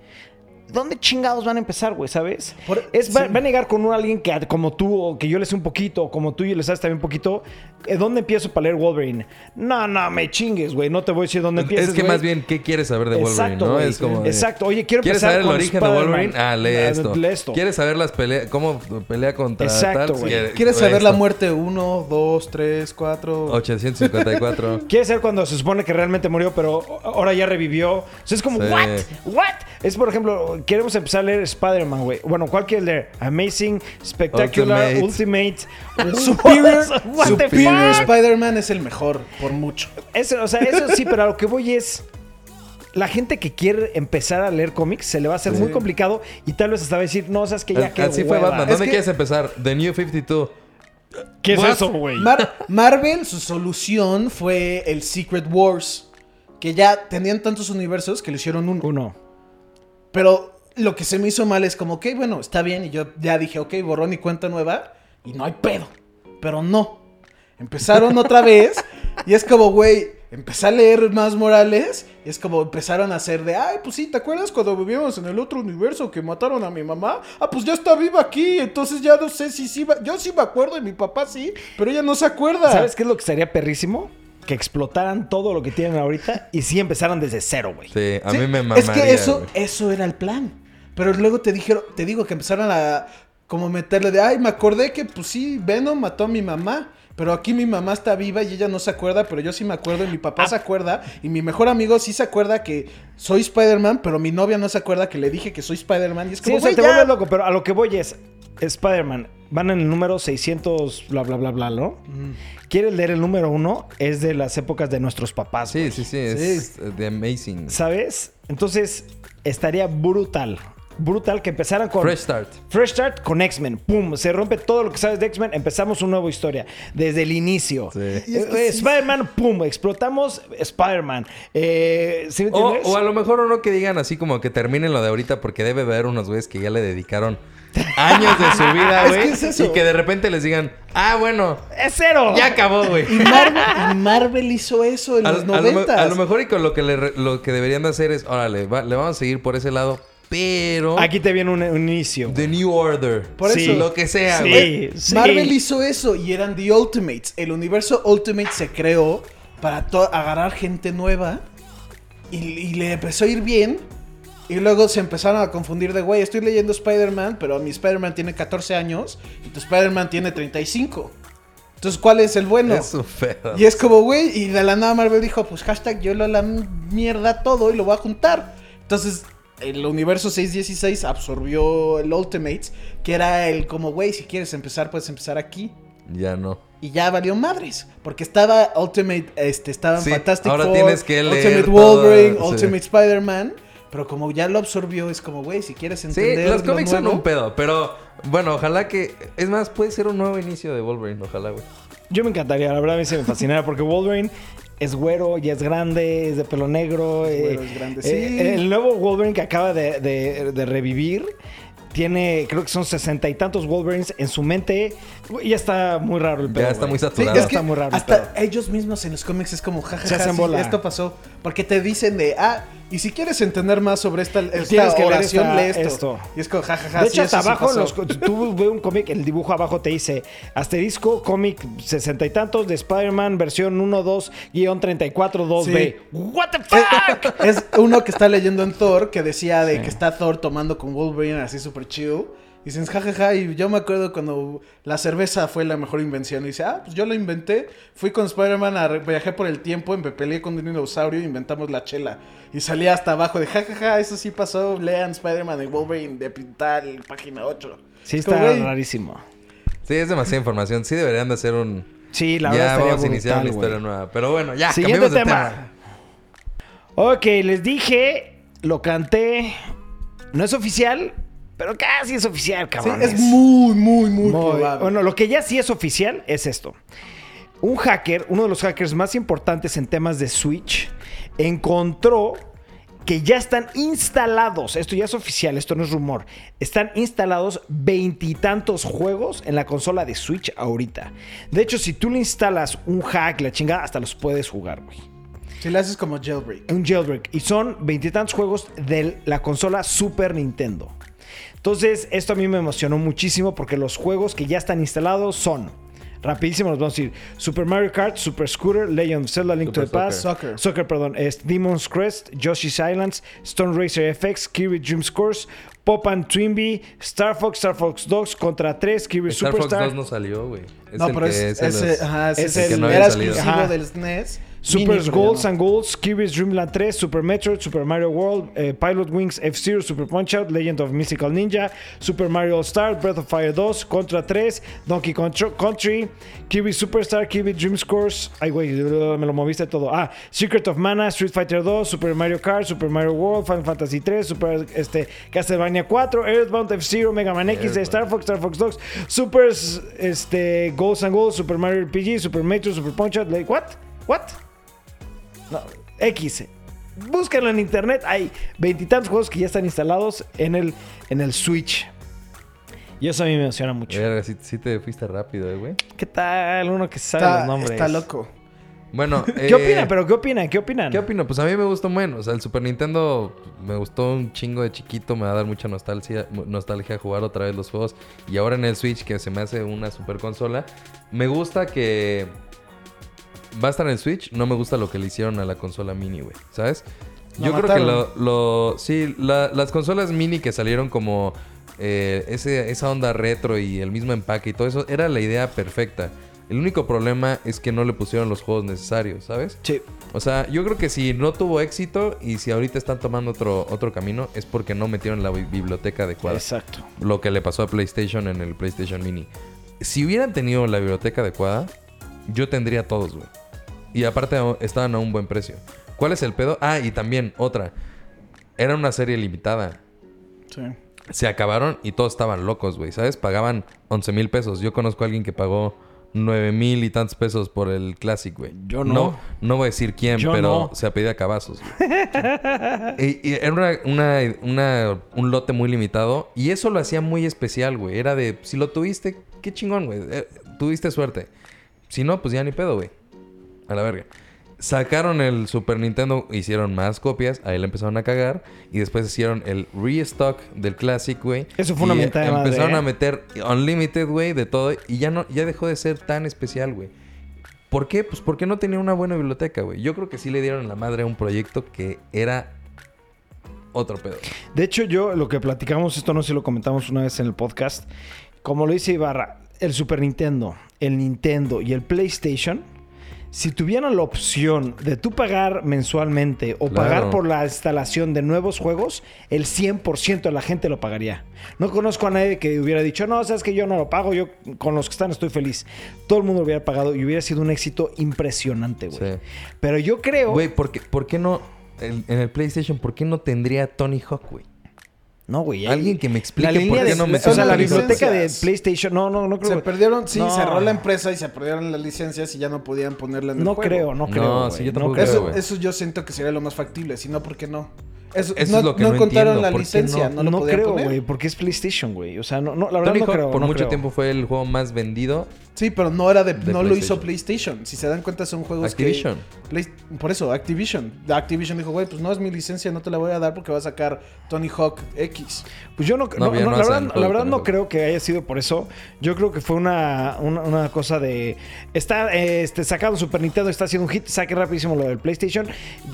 ¿Dónde chingados van a empezar, güey? ¿Sabes? Por- es, va, sí. va a negar con un alguien que como tú o que yo le sé un poquito o como tú y le sabes también un poquito. ¿eh, ¿Dónde empiezo para leer Wolverine? No, no, me chingues, güey. No te voy a decir dónde empieces, es que güey. más bien, ¿qué quieres saber de Wolverine? Exacto, ¿no? Es como Exacto. Oye, quiero ¿Quieres empezar saber el con origen de. Wolverine? Ah, lee Ah, esto. lee esto. ¿Quieres saber las peleas, cómo pelea contra Exacto, tal? güey. Quiere- ¿Quieres esto. saber la muerte 1, 2, 3, 4? 854. Quiere ser cuando se supone que realmente murió, pero ahora ya revivió. O sea, es como, Sí. ¿what? ¿What? Es, por ejemplo, queremos empezar a leer Spider-Man, güey. Bueno, ¿cuál quieres leer? Amazing, Spectacular, Ultimate. Ultimate, Superior, What the Superior fuck? Spider-Man es el mejor, por mucho. Eso, o sea, eso sí, pero a lo que voy es... La gente que quiere empezar a leer cómics se le va a hacer Sí. muy complicado y tal vez hasta va a decir, no, sabes que ya que Así fue Batman. Es ¿Dónde que- quieres empezar? The New 52. ¿Qué es What? eso, güey? Mar- Marvel, su solución fue el Secret Wars. Que ya tenían tantos universos que le hicieron uno. Uno. Pero lo que se me hizo mal es como, ok, bueno, está bien. Y yo ya dije, ok, borrón y cuenta nueva. Y no hay pedo. Pero no. Empezaron otra vez. Y es como, güey, empecé a leer más Morales. Y es como empezaron a hacer de, ay, pues sí, ¿te acuerdas cuando vivíamos en el otro universo que mataron a mi mamá? Ah, pues ya está viva aquí. Entonces ya no sé si sí va. Yo sí me acuerdo y mi papá sí. Pero ella no se acuerda. ¿Sabes qué es lo que sería perrísimo? Que explotaran todo lo que tienen ahorita y sí empezaran desde cero, güey. Sí, a Sí, mí me mamaría. Es que eso, eso era el plan. Pero luego te dijeron, te digo que empezaron a como meterle de, ay, me acordé que pues sí, Venom mató a mi mamá. Pero aquí mi mamá está viva y ella no se acuerda, pero yo sí me acuerdo y mi papá Ah. se acuerda. Y mi mejor amigo sí se acuerda que soy Spider-Man, pero mi novia no se acuerda que le dije que soy Spider-Man. Y es Sí, como, o sea, "Güey, te ya". vuelves loco, pero a lo que voy es, Spider-Man, van en el número 600, bla, bla, bla, bla, ¿no? ¿Quieres leer el número uno? Es de las épocas de nuestros papás, Sí, sí, sí. Es The Amazing. ¿Sabes? Entonces, estaría brutal. Brutal que empezaran con... Fresh Start. Fresh Start con X-Men. Pum, se rompe todo lo que sabes de X-Men. Empezamos una nueva historia. Desde el inicio. Sí. Eh, Y es que eh, sí- Spider-Man, pum, explotamos Spider-Man. Eh, ¿sí me O, a lo mejor uno que digan así como que terminen lo de ahorita porque debe haber unos güeyes que ya le dedicaron años de su vida, Es güey. que es eso. Y que de repente les digan, ah, bueno, ¡Es cero! ya acabó, güey. Y Marvel, y Marvel hizo eso en A, los a lo, a lo mejor y con lo que, le lo que deberían de hacer es, órale, va- le vamos a seguir por ese lado, pero... Aquí te viene un, un inicio. The New Order. Por Sí, eso. Lo que sea, Sí. güey. sí. Marvel hizo eso y eran The Ultimates. El universo Ultimate se creó para to- agarrar gente nueva y, y le empezó a ir bien. Y luego se empezaron a confundir de, güey, estoy leyendo Spider-Man, pero mi Spider-Man tiene 14 años y tu Spider-Man tiene 35. Entonces, ¿cuál es el bueno? Es un pedo. Y es como, güey, y de la nada Marvel dijo, pues hashtag yo lo la mierda todo y lo voy a juntar. Entonces, el universo 616 absorbió el Ultimates, que era el como, güey, si quieres empezar, puedes empezar aquí. Ya no. Y ya valió madres, porque estaba Ultimate, este, estaban Sí, Fantastic ahora Four, tienes que leer Ultimate todo, Wolverine, sí. Ultimate Spider-Man, pero como ya lo absorbió, es como, güey, si quieres Sí, entender los lo cómics son un pedo, pero bueno, ojalá que... Es más, puede ser un nuevo inicio de Wolverine, ojalá, güey. Yo me encantaría, la verdad a mí se me fascinara porque Wolverine es güero, ya es grande, es de pelo negro. Es eh, güero, es grande, eh, el nuevo Wolverine que acaba de, de- de revivir tiene, creo que son sesenta y tantos Wolverines en su mente. Ya está muy raro el pedo. Ya está güey. muy Sí, saturado. es que está muy raro el hasta pedo. ellos mismos en los cómics es como jajaja, Se hacen sí, esto pasó. Porque te dicen de, ah, y si quieres entender más sobre esta, esta que leer oración, esta- lee esto. esto. Y es como jajaja. De sí, hecho, hasta sí abajo, los, tú ves un cómic, el dibujo abajo te dice asterisco, cómic sesenta y tantos de Spider-Man, versión 1, 2, guion 34, 2B. ¿What the fuck? Es uno que está leyendo en Thor que decía de que está Thor tomando con Wolverine así súper chill. Y dicen, jajaja, y yo me acuerdo cuando la cerveza fue la mejor invención. Y dice, ah, pues yo la inventé. Fui con Spider-Man, viajé por el tiempo, me peleé con un dinosaurio y inventamos la chela. Y salía hasta abajo de, jajaja, eso sí pasó. Lean Spider-Man y Wolverine de Pintal, página 8. Sí, Es está rarísimo. Sí, es demasiada información. Sí deberían de hacer un... Sí, la ya verdad vamos a iniciar brutal, una historia nueva. Pero bueno, ya, Siguiente cambiemos de tema. tema. Ok, les dije, lo canté. No es oficial, pero casi es oficial, Sí, cabrón. es muy, muy, muy, probable. Bueno, lo que ya sí es oficial es esto. Un hacker, uno de los hackers más importantes en temas de Switch, encontró que ya están instalados, esto ya es oficial, esto no es rumor, están instalados veintitantos juegos en la consola de Switch ahorita. De hecho, si tú le instalas un hack, la chingada, hasta los puedes jugar, güey. Si le haces como jailbreak. Un jailbreak. Y son veintitantos juegos de la consola Super Nintendo. Entonces, esto a mí me emocionó muchísimo porque los juegos que ya están instalados son. Rapidísimo, los vamos a decir. Super Mario Kart, Super Scooter, Legend of Zelda, Link to the Past. Soccer. Soccer, perdón. Es Demon's Crest, Yoshi's Islands, Stone Racer FX, Kirby Dream Course, Pop and Twinbee, Star Fox, Star Fox Dogs contra 3, Kirby Star Fox Superstar. 2 no salió, güey. Es No, el pero que es, es el ese, de- ajá, ese es es el el que no era había salido. exclusivo Ajá. del SNES. Super no. and Golds, Kirby's Dream Land 3, Super Metroid, Super Mario World, eh, Pilot Wings F-Zero, Super Punch Out, Legend of Mystical Ninja, Super Mario All Star, Breath of Fire 2, Contra 3, Donkey Kong Country, Kirby Superstar, Kirby Dream Course, ay güey, me lo moviste todo. Ah, Secret of Mana, Street Fighter 2, Super Mario Kart, Super Mario World, Final Fantasy 3, Super este, Castlevania 4, Earthbound F-Zero, Mega Man X. Star Fox, Star Fox Dogs, Super este, Golds and Golds, Super Mario RPG, Super Metroid, Super Punch Out, like, what? What? No, X. Búscalo en internet. Hay veintitantos juegos que ya están instalados en el, en el Switch. Y eso a mí me emociona mucho. Verga, sí, sí te fuiste rápido, eh, güey. ¿Qué tal? Uno que sabe Está, los nombres. está loco. Bueno, ¿Qué eh, opinan? ¿Pero qué opinan? ¿Qué opinan? ¿Qué opino? Pues a mí me gustó bueno. O sea, el Super Nintendo me gustó un chingo de chiquito. Me va a dar mucha nostalgia, nostalgia jugar otra vez los juegos. Y ahora en el Switch, que se me hace una super consola. Me gusta que va a estar en el Switch. No me gusta lo que le hicieron a la consola mini, güey. ¿Sabes? Yo creo que lo... lo- sí, la- las consolas mini que salieron como... eh, ese- esa onda retro y el mismo empaque y todo eso. Era la idea perfecta. El único problema es que no le pusieron los juegos necesarios, ¿sabes? Sí. O sea, yo creo que si no tuvo éxito y si ahorita están tomando otro, otro camino es porque no metieron la bi- biblioteca adecuada. Exacto. Lo que le pasó a PlayStation en el PlayStation Mini. Si hubieran tenido la biblioteca adecuada, yo tendría todos, güey. Y aparte estaban a un buen precio. ¿Cuál es el pedo? Ah, y también otra. Era una serie limitada. Sí. Se acabaron y todos estaban locos, güey. ¿Sabes? Pagaban 11 mil pesos. Yo conozco a alguien que pagó 9 mil y tantos pesos por el Classic, güey. Yo no. no. No voy a decir quién, Yo pero no. se apellida Cabazos, güey. y, y era una, una- una- un lote muy limitado. Y eso lo hacía muy especial, güey. Era de, si lo tuviste, qué chingón, güey. Eh, tuviste suerte. Si no, pues ya ni pedo, güey. A la verga. Sacaron el Super Nintendo, hicieron más copias, ahí le empezaron a cagar. Y después hicieron el restock del Classic, güey. Eso fue una Y mentada de madre, Empezaron ¿eh? a meter Unlimited, güey, de todo. Y ya, no, ya dejó de ser tan especial, güey. ¿Por qué? Pues porque no tenía una buena biblioteca, güey. Yo creo que sí le dieron la madre a un proyecto que era otro pedo. De hecho, yo lo que platicamos, esto no sé si lo comentamos una vez en el podcast, como lo dice Ibarra, el Super Nintendo, el Nintendo y el PlayStation, si tuvieran la opción de tú pagar mensualmente o Claro. pagar por la instalación de nuevos juegos, el 100% de la gente lo pagaría. No conozco a nadie que hubiera dicho, no, sabes que yo no lo pago, yo con los que están estoy feliz. Todo el mundo lo hubiera pagado y hubiera sido un éxito impresionante, güey. Sí. Pero yo creo... Güey, ¿por qué, por qué no... En, en el PlayStation, ¿por qué no tendría Tony Hawk, güey? No, güey. hay- Alguien que me explique la por qué de- no O metieron sea, la biblioteca de. PlayStation. No, no, no creo. Se perdieron, sí, No. cerró la empresa y se perdieron las licencias y ya no podían ponerla en el No juego. creo, no No, creo. sí, güey, yo no tampoco creo. creo, Eso, eso yo siento que sería lo más factible, si no, ¿por qué no? Eso, Eso no, es lo que no no encontraron entiendo, la ¿por qué licencia, no? no, lo creo, güey, porque es PlayStation, güey. O sea, no, no la verdad Tony no Hawk creo. por no mucho creo. tiempo fue el juego más vendido. Sí, pero no era de, De no lo hizo PlayStation. Si se dan cuenta son juegos Activision. que Play- por eso Activision. Activision dijo, güey, pues no es mi licencia, no te la voy a dar porque va a sacar Tony Hawk X. Pues yo no, No, no, ya no, no la verdad, la no creo que haya sido por eso. Yo creo que fue una, una, una cosa de. Está eh, este, sacado Super Nintendo, está haciendo un hit, saque rapidísimo lo del PlayStation.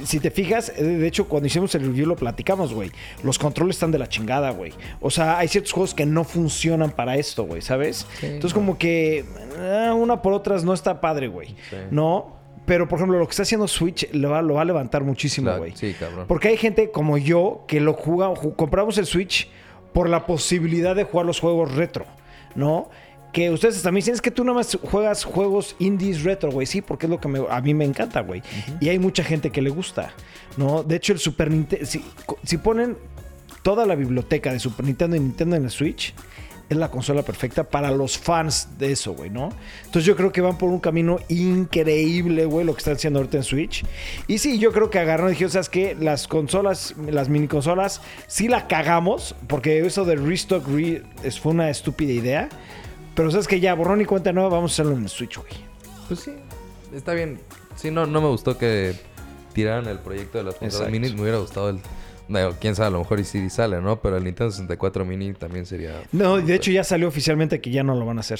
Si te fijas, de hecho, cuando hicimos el review lo platicamos, güey. Los controles están de la chingada, güey. O sea, hay ciertos juegos que no funcionan para esto, güey, ¿sabes? Entonces, como que eh, una por otras no está padre, güey. Sí. No. Pero, por ejemplo, lo que está haciendo Switch lo va, lo va a levantar muchísimo, güey. sí, cabrón. Porque hay gente como yo que lo juega, ju- compramos el Switch por la posibilidad de jugar los juegos retro, ¿no? Que ustedes también dicen, es que tú nada más juegas juegos indies retro, güey. Sí, porque es lo que me- a mí me encanta, güey. Y hay mucha gente que le gusta, ¿no? De hecho, el Super Nintendo, si, si ponen toda la biblioteca de Super Nintendo y Nintendo en el Switch es la consola perfecta para los fans de eso, güey, ¿no? Entonces yo creo que van por un camino increíble, güey, lo que están haciendo ahorita en Switch. Y sí, yo creo que agarraron y dijeron, ¿sabes qué? Las consolas, las mini consolas, sí la cagamos, porque eso de restock re- fue una estúpida idea. Pero sabes que ya, borrón y cuenta nueva, vamos a hacerlo en el Switch, güey. Pues sí, está bien. Sí, no, no me gustó que tiraran el proyecto de las consolas mini. Me hubiera gustado el... Digo, quién sabe, a lo mejor y sí sale, ¿no? Pero el Nintendo 64 mini también sería... No, de hecho ya salió oficialmente que ya no lo van a hacer.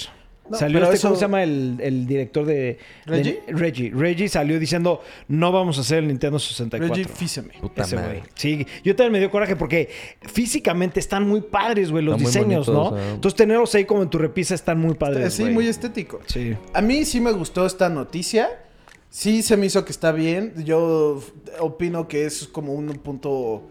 No, salió este, eso- ¿cómo se llama el, el director de... de- ¿Reggie? Reggie. Reggie salió diciendo, no vamos a hacer el Nintendo 64. Reggie, físeme. Puta Ese madre. güey. Sí, yo también me dio coraje porque físicamente están muy padres, güey, los Están diseños, bonitos, ¿no? o sea. Entonces tenerlos ahí como en tu repisa están muy padres, Sí, güey. muy estético. Sí. A mí sí me gustó esta noticia. Sí se me hizo que está bien. Yo opino que es como un punto,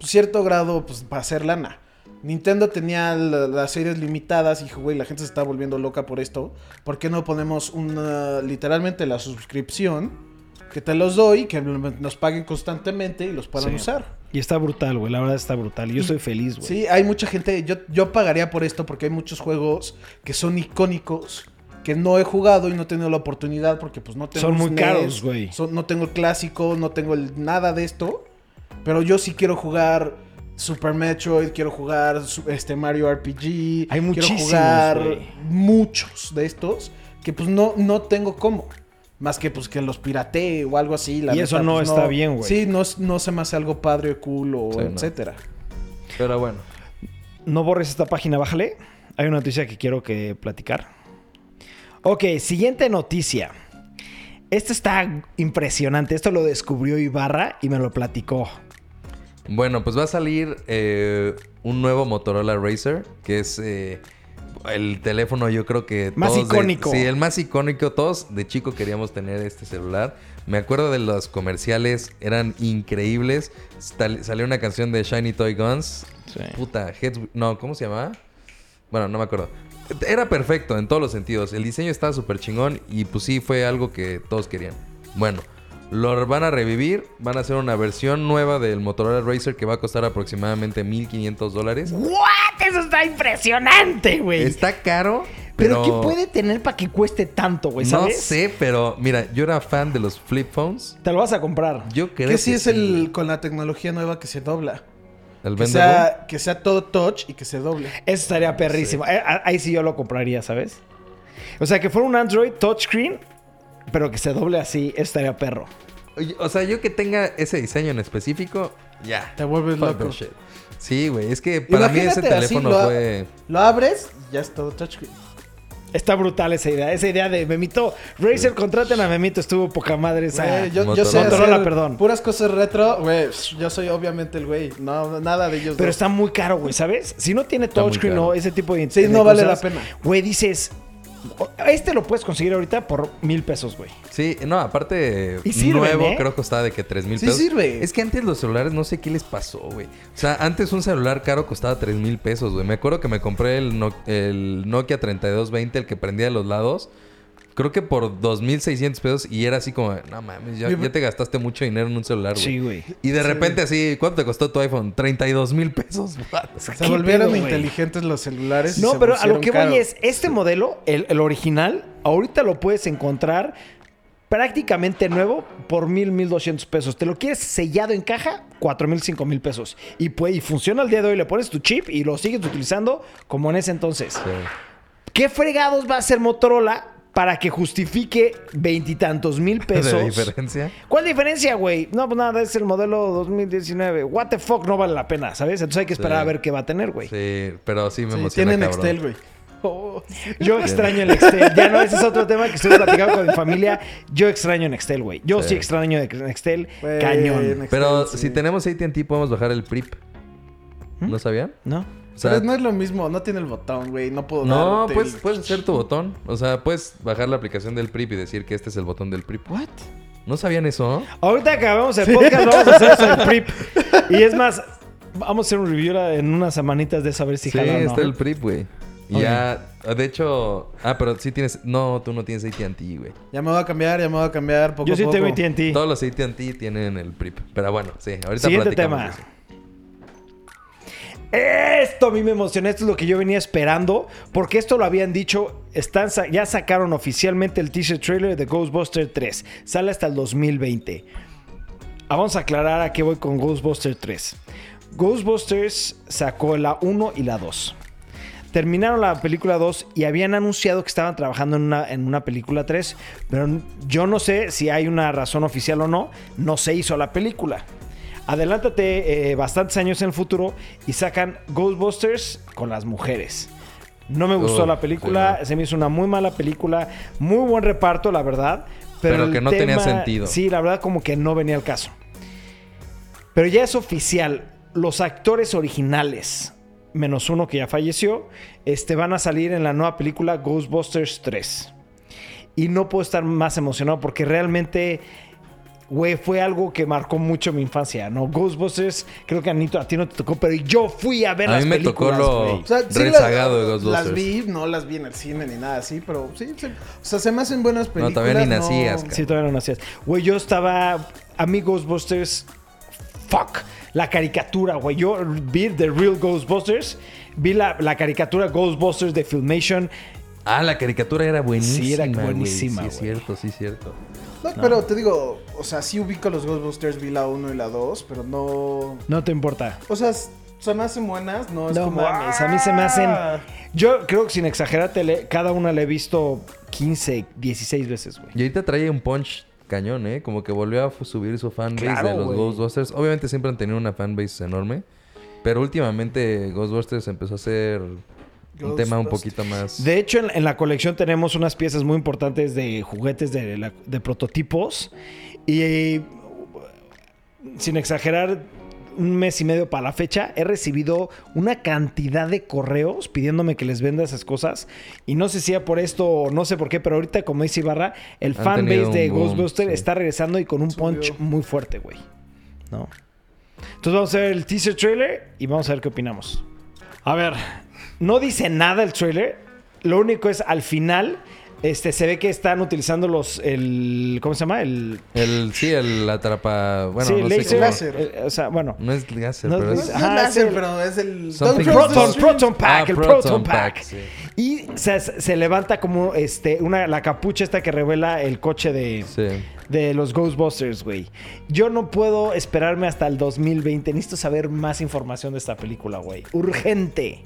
cierto grado, pues para hacer lana. Nintendo tenía la- las series limitadas y dijo, güey, la gente se está volviendo loca por esto. ¿Por qué no ponemos una, literalmente la suscripción? Que te los doy, que nos paguen constantemente y los puedan Sí. usar. Y está brutal, güey. La verdad está brutal. Yo estoy feliz, güey. Sí, hay mucha gente, yo, yo pagaría por esto porque hay muchos juegos que son icónicos que no he jugado y no he tenido la oportunidad porque pues no tengo Son muy SNES, caros, güey. no tengo el clásico, no tengo el, nada de esto, pero yo sí quiero jugar Super Metroid, quiero jugar este Mario RPG, Hay quiero muchísimos, jugar güey. muchos de estos que pues no, no tengo cómo. Más que pues que los piratee o algo así. la Y eso no pues, está bien, güey. Sí, no, no se me hace algo padre o cool o Sí, no. etcétera. Pero bueno. No borres esta página, bájale. Hay una noticia que quiero que platicar. Ok, siguiente noticia. Esto está impresionante. Esto lo descubrió Ibarra y me lo platicó. Bueno, pues va a salir eh, un nuevo Motorola Racer, que es eh, el teléfono yo creo que... Más todos de- icónico. sí, el más icónico. Todos de chico queríamos tener este celular. Me acuerdo de los comerciales, eran increíbles. Sal- salió una canción de Shiny Toy Guns. Sí. Puta, Heads... No, ¿cómo se llamaba? Bueno, no me acuerdo. Era perfecto en todos los sentidos. El diseño estaba súper chingón y pues sí fue algo que todos querían. Bueno, lo van a revivir. Van a hacer una versión nueva del Motorola Racer que va a costar aproximadamente 1500 dólares. ¿What? Eso está impresionante, güey. Está caro, Pero, pero... ¿qué puede tener para que cueste tanto, güey? No sé, pero mira, yo era fan de los flip phones. Te lo vas a comprar. Yo creo Que sí es sí. el con la tecnología nueva que se dobla. El Que sea, que sea todo touch y que se doble. Eso estaría perrísimo. Eh, Ahí sí yo lo compraría, ¿sabes? O sea, que fuera un Android touchscreen, pero que se doble así, eso estaría perro. O sea, yo que tenga ese diseño en específico, ya. Te vuelves Fuck loco. shit. Sí, güey. Es que para mí ese así, teléfono lo, fue... lo abres y ya es todo touchscreen. Está brutal esa idea. Esa idea de Memito. Razer, contraten a Memito. Estuvo poca madre esa. Yo, yo sé Motorola, hacer perdón. puras cosas retro, güey. Yo soy obviamente el güey. No, nada de ellos. Pero dos. está muy caro, güey, ¿sabes? Si no tiene touchscreen o ese tipo de Sí, de no vale la pena. Güey, dices. Este lo puedes conseguir ahorita por mil pesos, güey. Sí, no, aparte Y sirven, nuevo ¿eh? creo que costaba de que 3 mil Sí pesos. sirve. Es que antes los celulares no sé qué les pasó, güey. O sea, antes un celular caro costaba 3 mil pesos, güey. Me acuerdo que me compré el, No- el Nokia 3220, el que prendía de los lados. Creo que por 2.600 pesos y era así como, no mames, ya, te gastaste mucho dinero en un celular, güey. Sí, güey. Y de repente así, ¿cuánto te costó tu iPhone? 32 mil pesos. Se ¿Qué volvieron pedo, inteligentes los celulares. y No, se pero a lo que voy es, este modelo, el, el original, ahorita lo puedes encontrar prácticamente nuevo por mil, mil doscientos pesos. Te lo quieres sellado en caja, cuatro mil, cinco mil pesos. Y, pues, y funciona al día de hoy, le pones tu chip y lo sigues utilizando como en ese entonces. Sí. ¿Qué fregados va a hacer Motorola para que justifique veintitantos mil ¿De pesos? diferencia? ¿Cuál diferencia, güey? No, pues nada, es el modelo 2019. What the fuck, no vale la pena, ¿sabes? Entonces hay que esperar Sí. a ver qué va a tener, güey. Sí, pero sí me Sí, emociona, tienen cabrón. Excel, güey. Oh. Yo extraño el Excel. Ya no, ese es otro tema que estoy platicando con mi familia. Yo extraño en Excel, güey. Yo sí, Sí. extraño en Excel. Güey, Cañón. en Pero si tenemos AT&T podemos bajar el PRIP. ¿No sabían? ¿No? O sea, Pero no es lo mismo, no tiene el botón, güey. No puedo no, darte pues el- puedes hacer tu botón. O sea, puedes bajar la aplicación del PRIP y decir que este es el botón del PRIP. ¿What? ¿No sabían eso? Ahorita acabamos el podcast, vamos a hacer eso del PRIP. Y es más, vamos a hacer un review en unas semanitas de saber si Sí, jala o no. está el PRIP, güey. Ya, de hecho... Ah, pero sí tienes... No, tú no tienes AT&T, güey. Ya me voy a cambiar, ya me voy a cambiar poco Yo sí a poco. tengo AT&T. Todos los AT&T tienen el PRIP. Pero bueno, sí. Ahorita Siguiente platicamos tema. eso. Esto a mí me emociona, esto es lo que yo venía esperando, porque esto lo habían dicho, están, ya sacaron oficialmente el teaser trailer de Ghostbusters 3, sale hasta el 2020. Ah, Vamos a aclarar a qué voy con Ghostbusters 3. Ghostbusters sacó la 1 y la 2. Terminaron la película 2 y habían anunciado que estaban trabajando en una, en una película 3, pero yo no sé si hay una razón oficial o no, no se hizo la película. Adelántate eh, bastantes años en el futuro y sacan Ghostbusters con las mujeres. No me gustó Oh, la película, sí, se me hizo una muy mala película, muy buen reparto, la verdad. Pero, Pero que no tenía sentido. Sí, la verdad como que no venía al caso. Pero ya es oficial, los actores originales, menos uno que ya falleció, este, van a salir en la nueva película Ghostbusters 3. Y no puedo estar más emocionado porque realmente, güey, fue algo que marcó mucho mi infancia, ¿no? Ghostbusters, creo que Anito, a ti no te tocó, pero yo fui a ver A las mí me tocó lo-. O sea, sí Rezagado de Ghostbusters. las vi, no las vi en el cine ni nada así, pero sí, se- o sea, se me hacen buenas No, películas. todavía ni nacías, Sí, todavía no nacías. Güey, yo estaba. A mí, Ghostbusters. Fuck. La caricatura, güey. Yo vi The Real Ghostbusters. Vi la, la caricatura Ghostbusters de Filmation. Ah, la caricatura era buenísima. Sí, era buenísima, Sí, es güey. cierto, sí, es cierto. No, pero te digo, o sea, sí ubico los Ghostbusters, vi la 1 y la 2, pero no... No te importa. O sea, se me hacen buenas, no es No como... mames, a mí se me hacen. "Ah". Yo creo que sin exagerarte, cada una la he visto 15, 16 veces, güey. Y ahorita trae un punch cañón, ¿eh? Como que volvió a subir su fanbase Claro, de los güey. Ghostbusters. Obviamente siempre han tenido una fanbase enorme. Pero últimamente Ghostbusters empezó a ser un tema un poquito más... De hecho, en, en la colección tenemos unas piezas muy importantes de juguetes de, la- de prototipos. Y eh, sin exagerar, un mes y medio para la fecha, he recibido una cantidad de correos pidiéndome que les venda esas cosas. Y no sé si sea por esto o no sé por qué, pero ahorita, como dice Ibarra, el fanbase de Ghostbusters sí. está regresando y con un punch Subió. muy fuerte, güey. ¿No? Entonces vamos a ver el teaser trailer y vamos a ver qué opinamos. A ver, no dice nada el trailer. Lo único es al final, este, se ve que están utilizando los, el, ¿cómo se llama? El, El, sí, el atrapa... Bueno, sí, no laser. sé cómo- Láser. eh, o sea, bueno. No es láser, No pero es es... No Ajá, es láser, sí. pero es el... Proton. Proton Pack, Ah, el Proton Proton Pack, Pack. sí. Y se, se levanta como este, una, la capucha esta que revela el coche de, Sí. de los Ghostbusters, güey. Yo no puedo esperarme hasta el 2020. Necesito saber más información de esta película, güey. Urgente.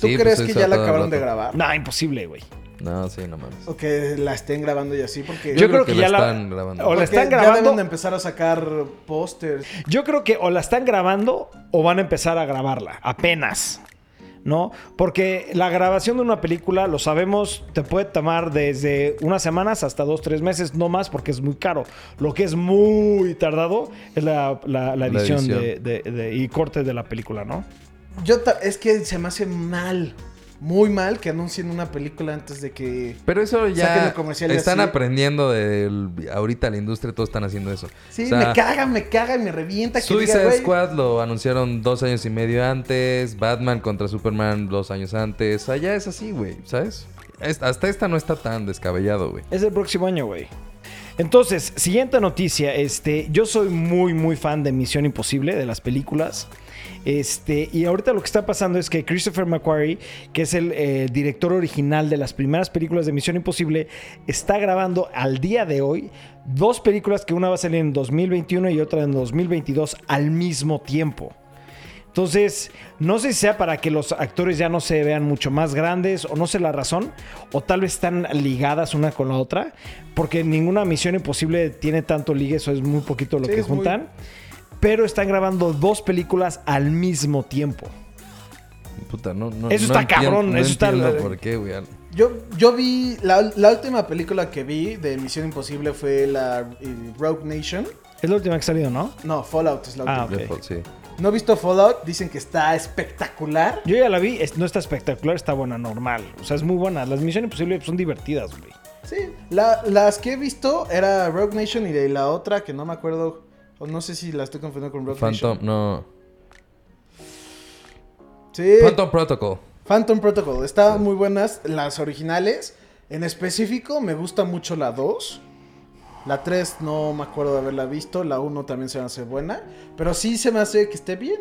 ¿Tú Sí, crees pues que ya la acabaron de grabar? No, imposible, güey. No, sí, no mames. O que la estén grabando y así, porque... Yo, creo creo que ya la están grabando. O la están Ya grabando. deben de empezar a sacar pósters. Yo creo que o la están grabando o van a empezar a grabarla. Apenas. ¿No? Porque la grabación de una película, lo sabemos, te puede tomar desde unas semanas hasta dos, tres meses, no más, porque es muy caro. Lo que es muy tardado es la, la- la La edición, edición. de- de- de- y corte de la película, ¿no? Yo es que se me hace mal, muy mal que anuncien una película antes de que... Pero eso ya el comercial están así. aprendiendo de ahorita la industria, todos están haciendo eso. Sí, O sea, me caga, me caga y me revienta que diga, Suicide Squad lo anunciaron dos años y medio antes. Batman contra Superman dos años antes. Allá es así, güey, ¿sabes? Es- hasta esta no está tan descabellado, güey. Es el próximo año, güey. Entonces, siguiente noticia. Este, yo soy muy, muy fan de Misión Imposible, de las películas. Este, y ahorita lo que está pasando es que Christopher McQuarrie, que es el eh, director original de las primeras películas de Misión Imposible, está grabando al día de hoy dos películas que una va a salir en 2021 y otra en 2022 al mismo tiempo. Entonces, no sé si sea para que los actores ya no se vean mucho más grandes o no sé la razón, o tal vez están ligadas una con la otra, porque ninguna misión imposible tiene tanto ligue, eso es muy poquito lo Sí, que muy- juntan. Pero están grabando dos películas al mismo tiempo. Puta, no, no, Eso no está cabrón, no eso está- entiendo por qué, güey. Yo, yo vi, la, la última película que vi de Misión Imposible fue la eh, Rogue Nation. Es la última que ha salido, ¿no? No, Fallout es la Ah, última. ok. Yo, Sí. No he visto Fallout, dicen que está espectacular. Yo ya la vi, es- no está espectacular, está buena, normal. O sea, es muy buena. Las misiones imposibles son divertidas, güey. Sí, la- las que he visto era Rogue Nation y de la otra que no me acuerdo, o no sé si la estoy confundiendo con Rogue Phantom, Nation. no. Sí, Phantom Protocol. Phantom Protocol. Estaban muy buenas las originales. En específico, me gusta mucho la 2. La 3 no me acuerdo de haberla visto. La 1 también se me hace buena. Pero sí se me hace que esté bien.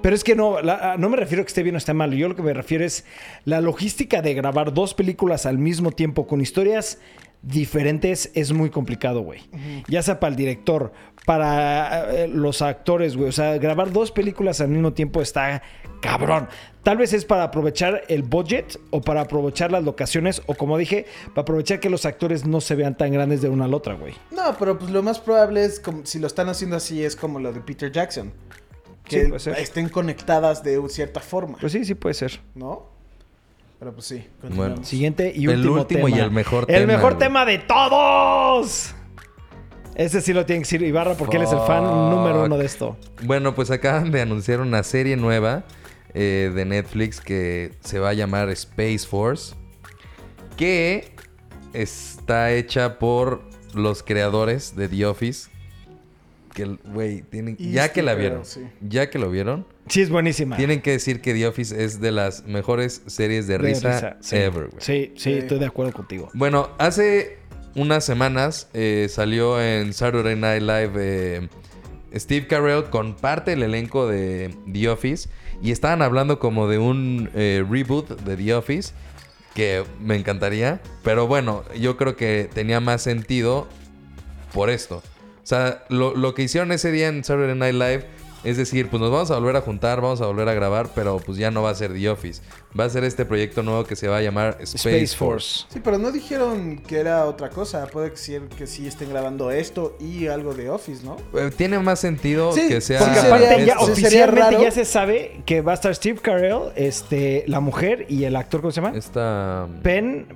Pero es que no, la- no me refiero a que esté bien o esté mal. Yo lo que me refiero es la logística de grabar dos películas al mismo tiempo con historias diferentes es muy complicado, güey. Ya sea para el director, para eh, los actores, güey. O sea, grabar dos películas al mismo tiempo está cabrón. Tal vez es para aprovechar el budget o para aprovechar las locaciones o como dije, para aprovechar que los actores no se vean tan grandes de una a la otra, güey. No, pero pues lo más probable es como si lo están haciendo así es como lo de Peter Jackson. Que estén conectadas de cierta forma, Pues sí, sí puede ser. ¿no? Pero pues sí, Bueno. Siguiente y El último, último tema. y el mejor El tema, mejor güey. tema de todos. Ese sí lo tiene que decir Ibarra porque él es el fan Fuck. número uno de esto. Bueno, pues acaban de anunciar una serie nueva eh, de Netflix que se va a llamar Space Force. Que está hecha por los creadores de The Office. Que, güey, tienen... Y Ya que la vieron. Sí. Ya que lo vieron. Sí, es buenísima. Tienen que decir que The Office es de las mejores series de De risa, sí. ever, güey. Sí, sí, Sí. estoy de acuerdo contigo. Bueno, hace unas semanas eh, salió en Saturday Night Live eh, Steve Carell con parte del elenco de The Office y estaban hablando como de un eh, reboot de The Office que me encantaría, pero bueno, yo creo que tenía más sentido por esto. O sea, lo, lo que hicieron ese día en Saturday Night Live es decir, pues nos vamos a volver a juntar, vamos a volver a grabar, pero pues ya no va a ser The Office. Va a ser este proyecto nuevo que se va a llamar Space, Space Force. Force. Sí, pero no dijeron que era otra cosa. Puede ser que sí estén grabando esto y algo de Office, ¿no? Eh, Tiene más sentido Sí, que sea. Porque Sí, aparte sería- ya oficialmente ya se sabe que va a estar Steve Carell, este, la mujer y el actor, ¿cómo se llama? Esta. Penn,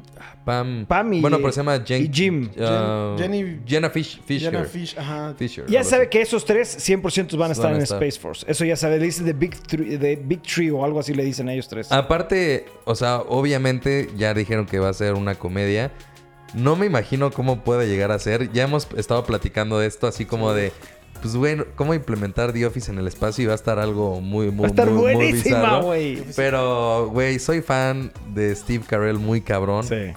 Pam. Pam y- Bueno, pero se llama Jen- y Jim. Jen- Jenny- Jenna Fish, Fisher. Jenna Fish, ajá. Fisher, Ya sabe así. que esos tres 100% van a estar Van a en estar. Space Force. Eso ya sabe, le dicen The Big, Three, the Big Tree o algo así le dicen a ellos tres. Aparte, o sea, obviamente ya dijeron que va a ser una comedia. No me imagino cómo puede llegar a ser. Ya hemos estado platicando de esto, así como de. Pues, güey, ¿cómo implementar The Office en el espacio? Y va a estar algo muy, muy, va a estar muy, muy buenísima, bizarro. güey. Pero, güey, soy fan de Steve Carell muy cabrón. Sí.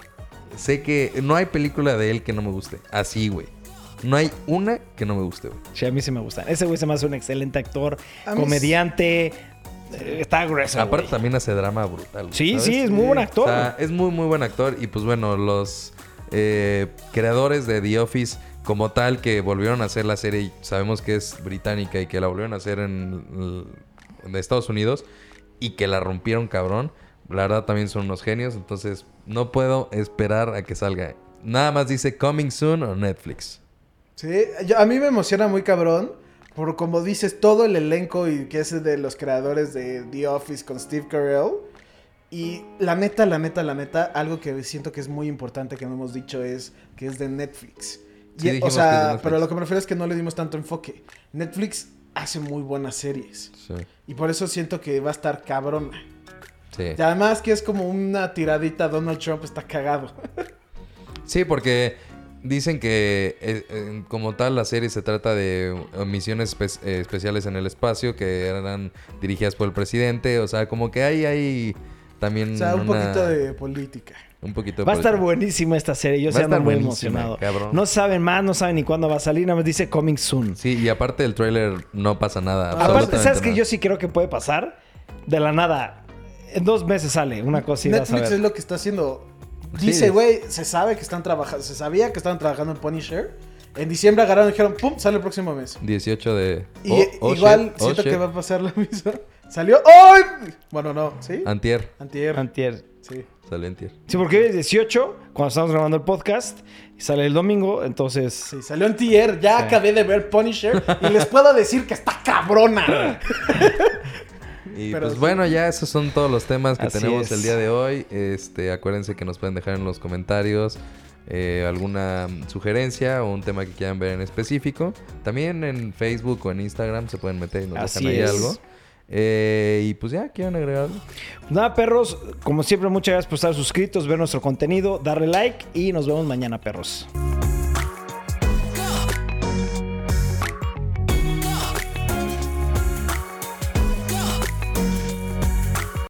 Sé que no hay película de él que no me guste. Así, güey. No hay una que no me guste, güey. Sí, a mí sí me gustan. Ese güey se me hace un excelente actor, comediante. Está grueso. Aparte güey. también hace drama brutal. Sí, ¿sabes? sí, es muy buen O actor. sea, es muy, muy buen actor. Y pues bueno, los eh, creadores de The Office, como tal, que volvieron a hacer la serie, y sabemos que es británica y que la volvieron a hacer en, en Estados Unidos y que la rompieron cabrón. La verdad también son unos genios. Entonces, no puedo esperar a que salga. Nada más dice Coming Soon o Netflix. Sí, yo- a mí me emociona muy cabrón. Por como dices, todo el elenco y que es de los creadores de The Office con Steve Carell. Y la neta, la neta, la neta, algo que siento que es muy importante que no hemos dicho es que es de Netflix. Sí, Y- o sea, pero lo que me refiero es que no le dimos tanto enfoque. Netflix hace muy buenas series. Sí. Y por eso siento que va a estar cabrona. Sí. Y además que es como una tiradita, Donald Trump está cagado. Sí, porque dicen que eh, eh, como tal la serie se trata de misiones espe- eh, especiales en el espacio que eran dirigidas por el presidente. O sea, como que hay, hay también O sea, un una- poquito de política. un poquito de Va a estar buenísima esta serie. Yo se ando muy emocionado. cabrón. No saben más, no saben ni cuándo va a salir. Nada más dice coming soon. Sí, y aparte del tráiler no pasa nada. Aparte, ¿sabes que nada. yo sí creo que puede pasar? De la nada. En dos meses sale una cosa y a Netflix ver. es lo que está haciendo. Dice, güey, se sabe que están trabajando, se sabía que estaban trabajando en Punisher. En diciembre agarraron y dijeron, pum, sale el próximo mes. 18 de... Y Oh, oh, igual shit, oh, siento que shit. va a pasar lo mismo. Salió hoy. Bueno, no, ¿sí? Antier. Antier. Antier. Sí. Salió antier. Sí, porque hoy es 18, cuando estamos grabando el podcast, sale el domingo, entonces... Sí, salió antier. Ya Sí. acabé de ver Punisher y les puedo decir que está cabrona. Y Pero pues sí. bueno, ya esos son todos los temas que Así tenemos es. el día de hoy. Este, acuérdense que nos pueden dejar en los comentarios eh, alguna sugerencia o un tema que quieran ver en específico. También en Facebook o en Instagram se pueden meter y nos Así dejan ahí es. algo. Eh, y pues ya, ¿quieren agregar algo? Nada, perros, como siempre, muchas gracias por estar suscritos, ver nuestro contenido, darle like y nos vemos mañana, perros.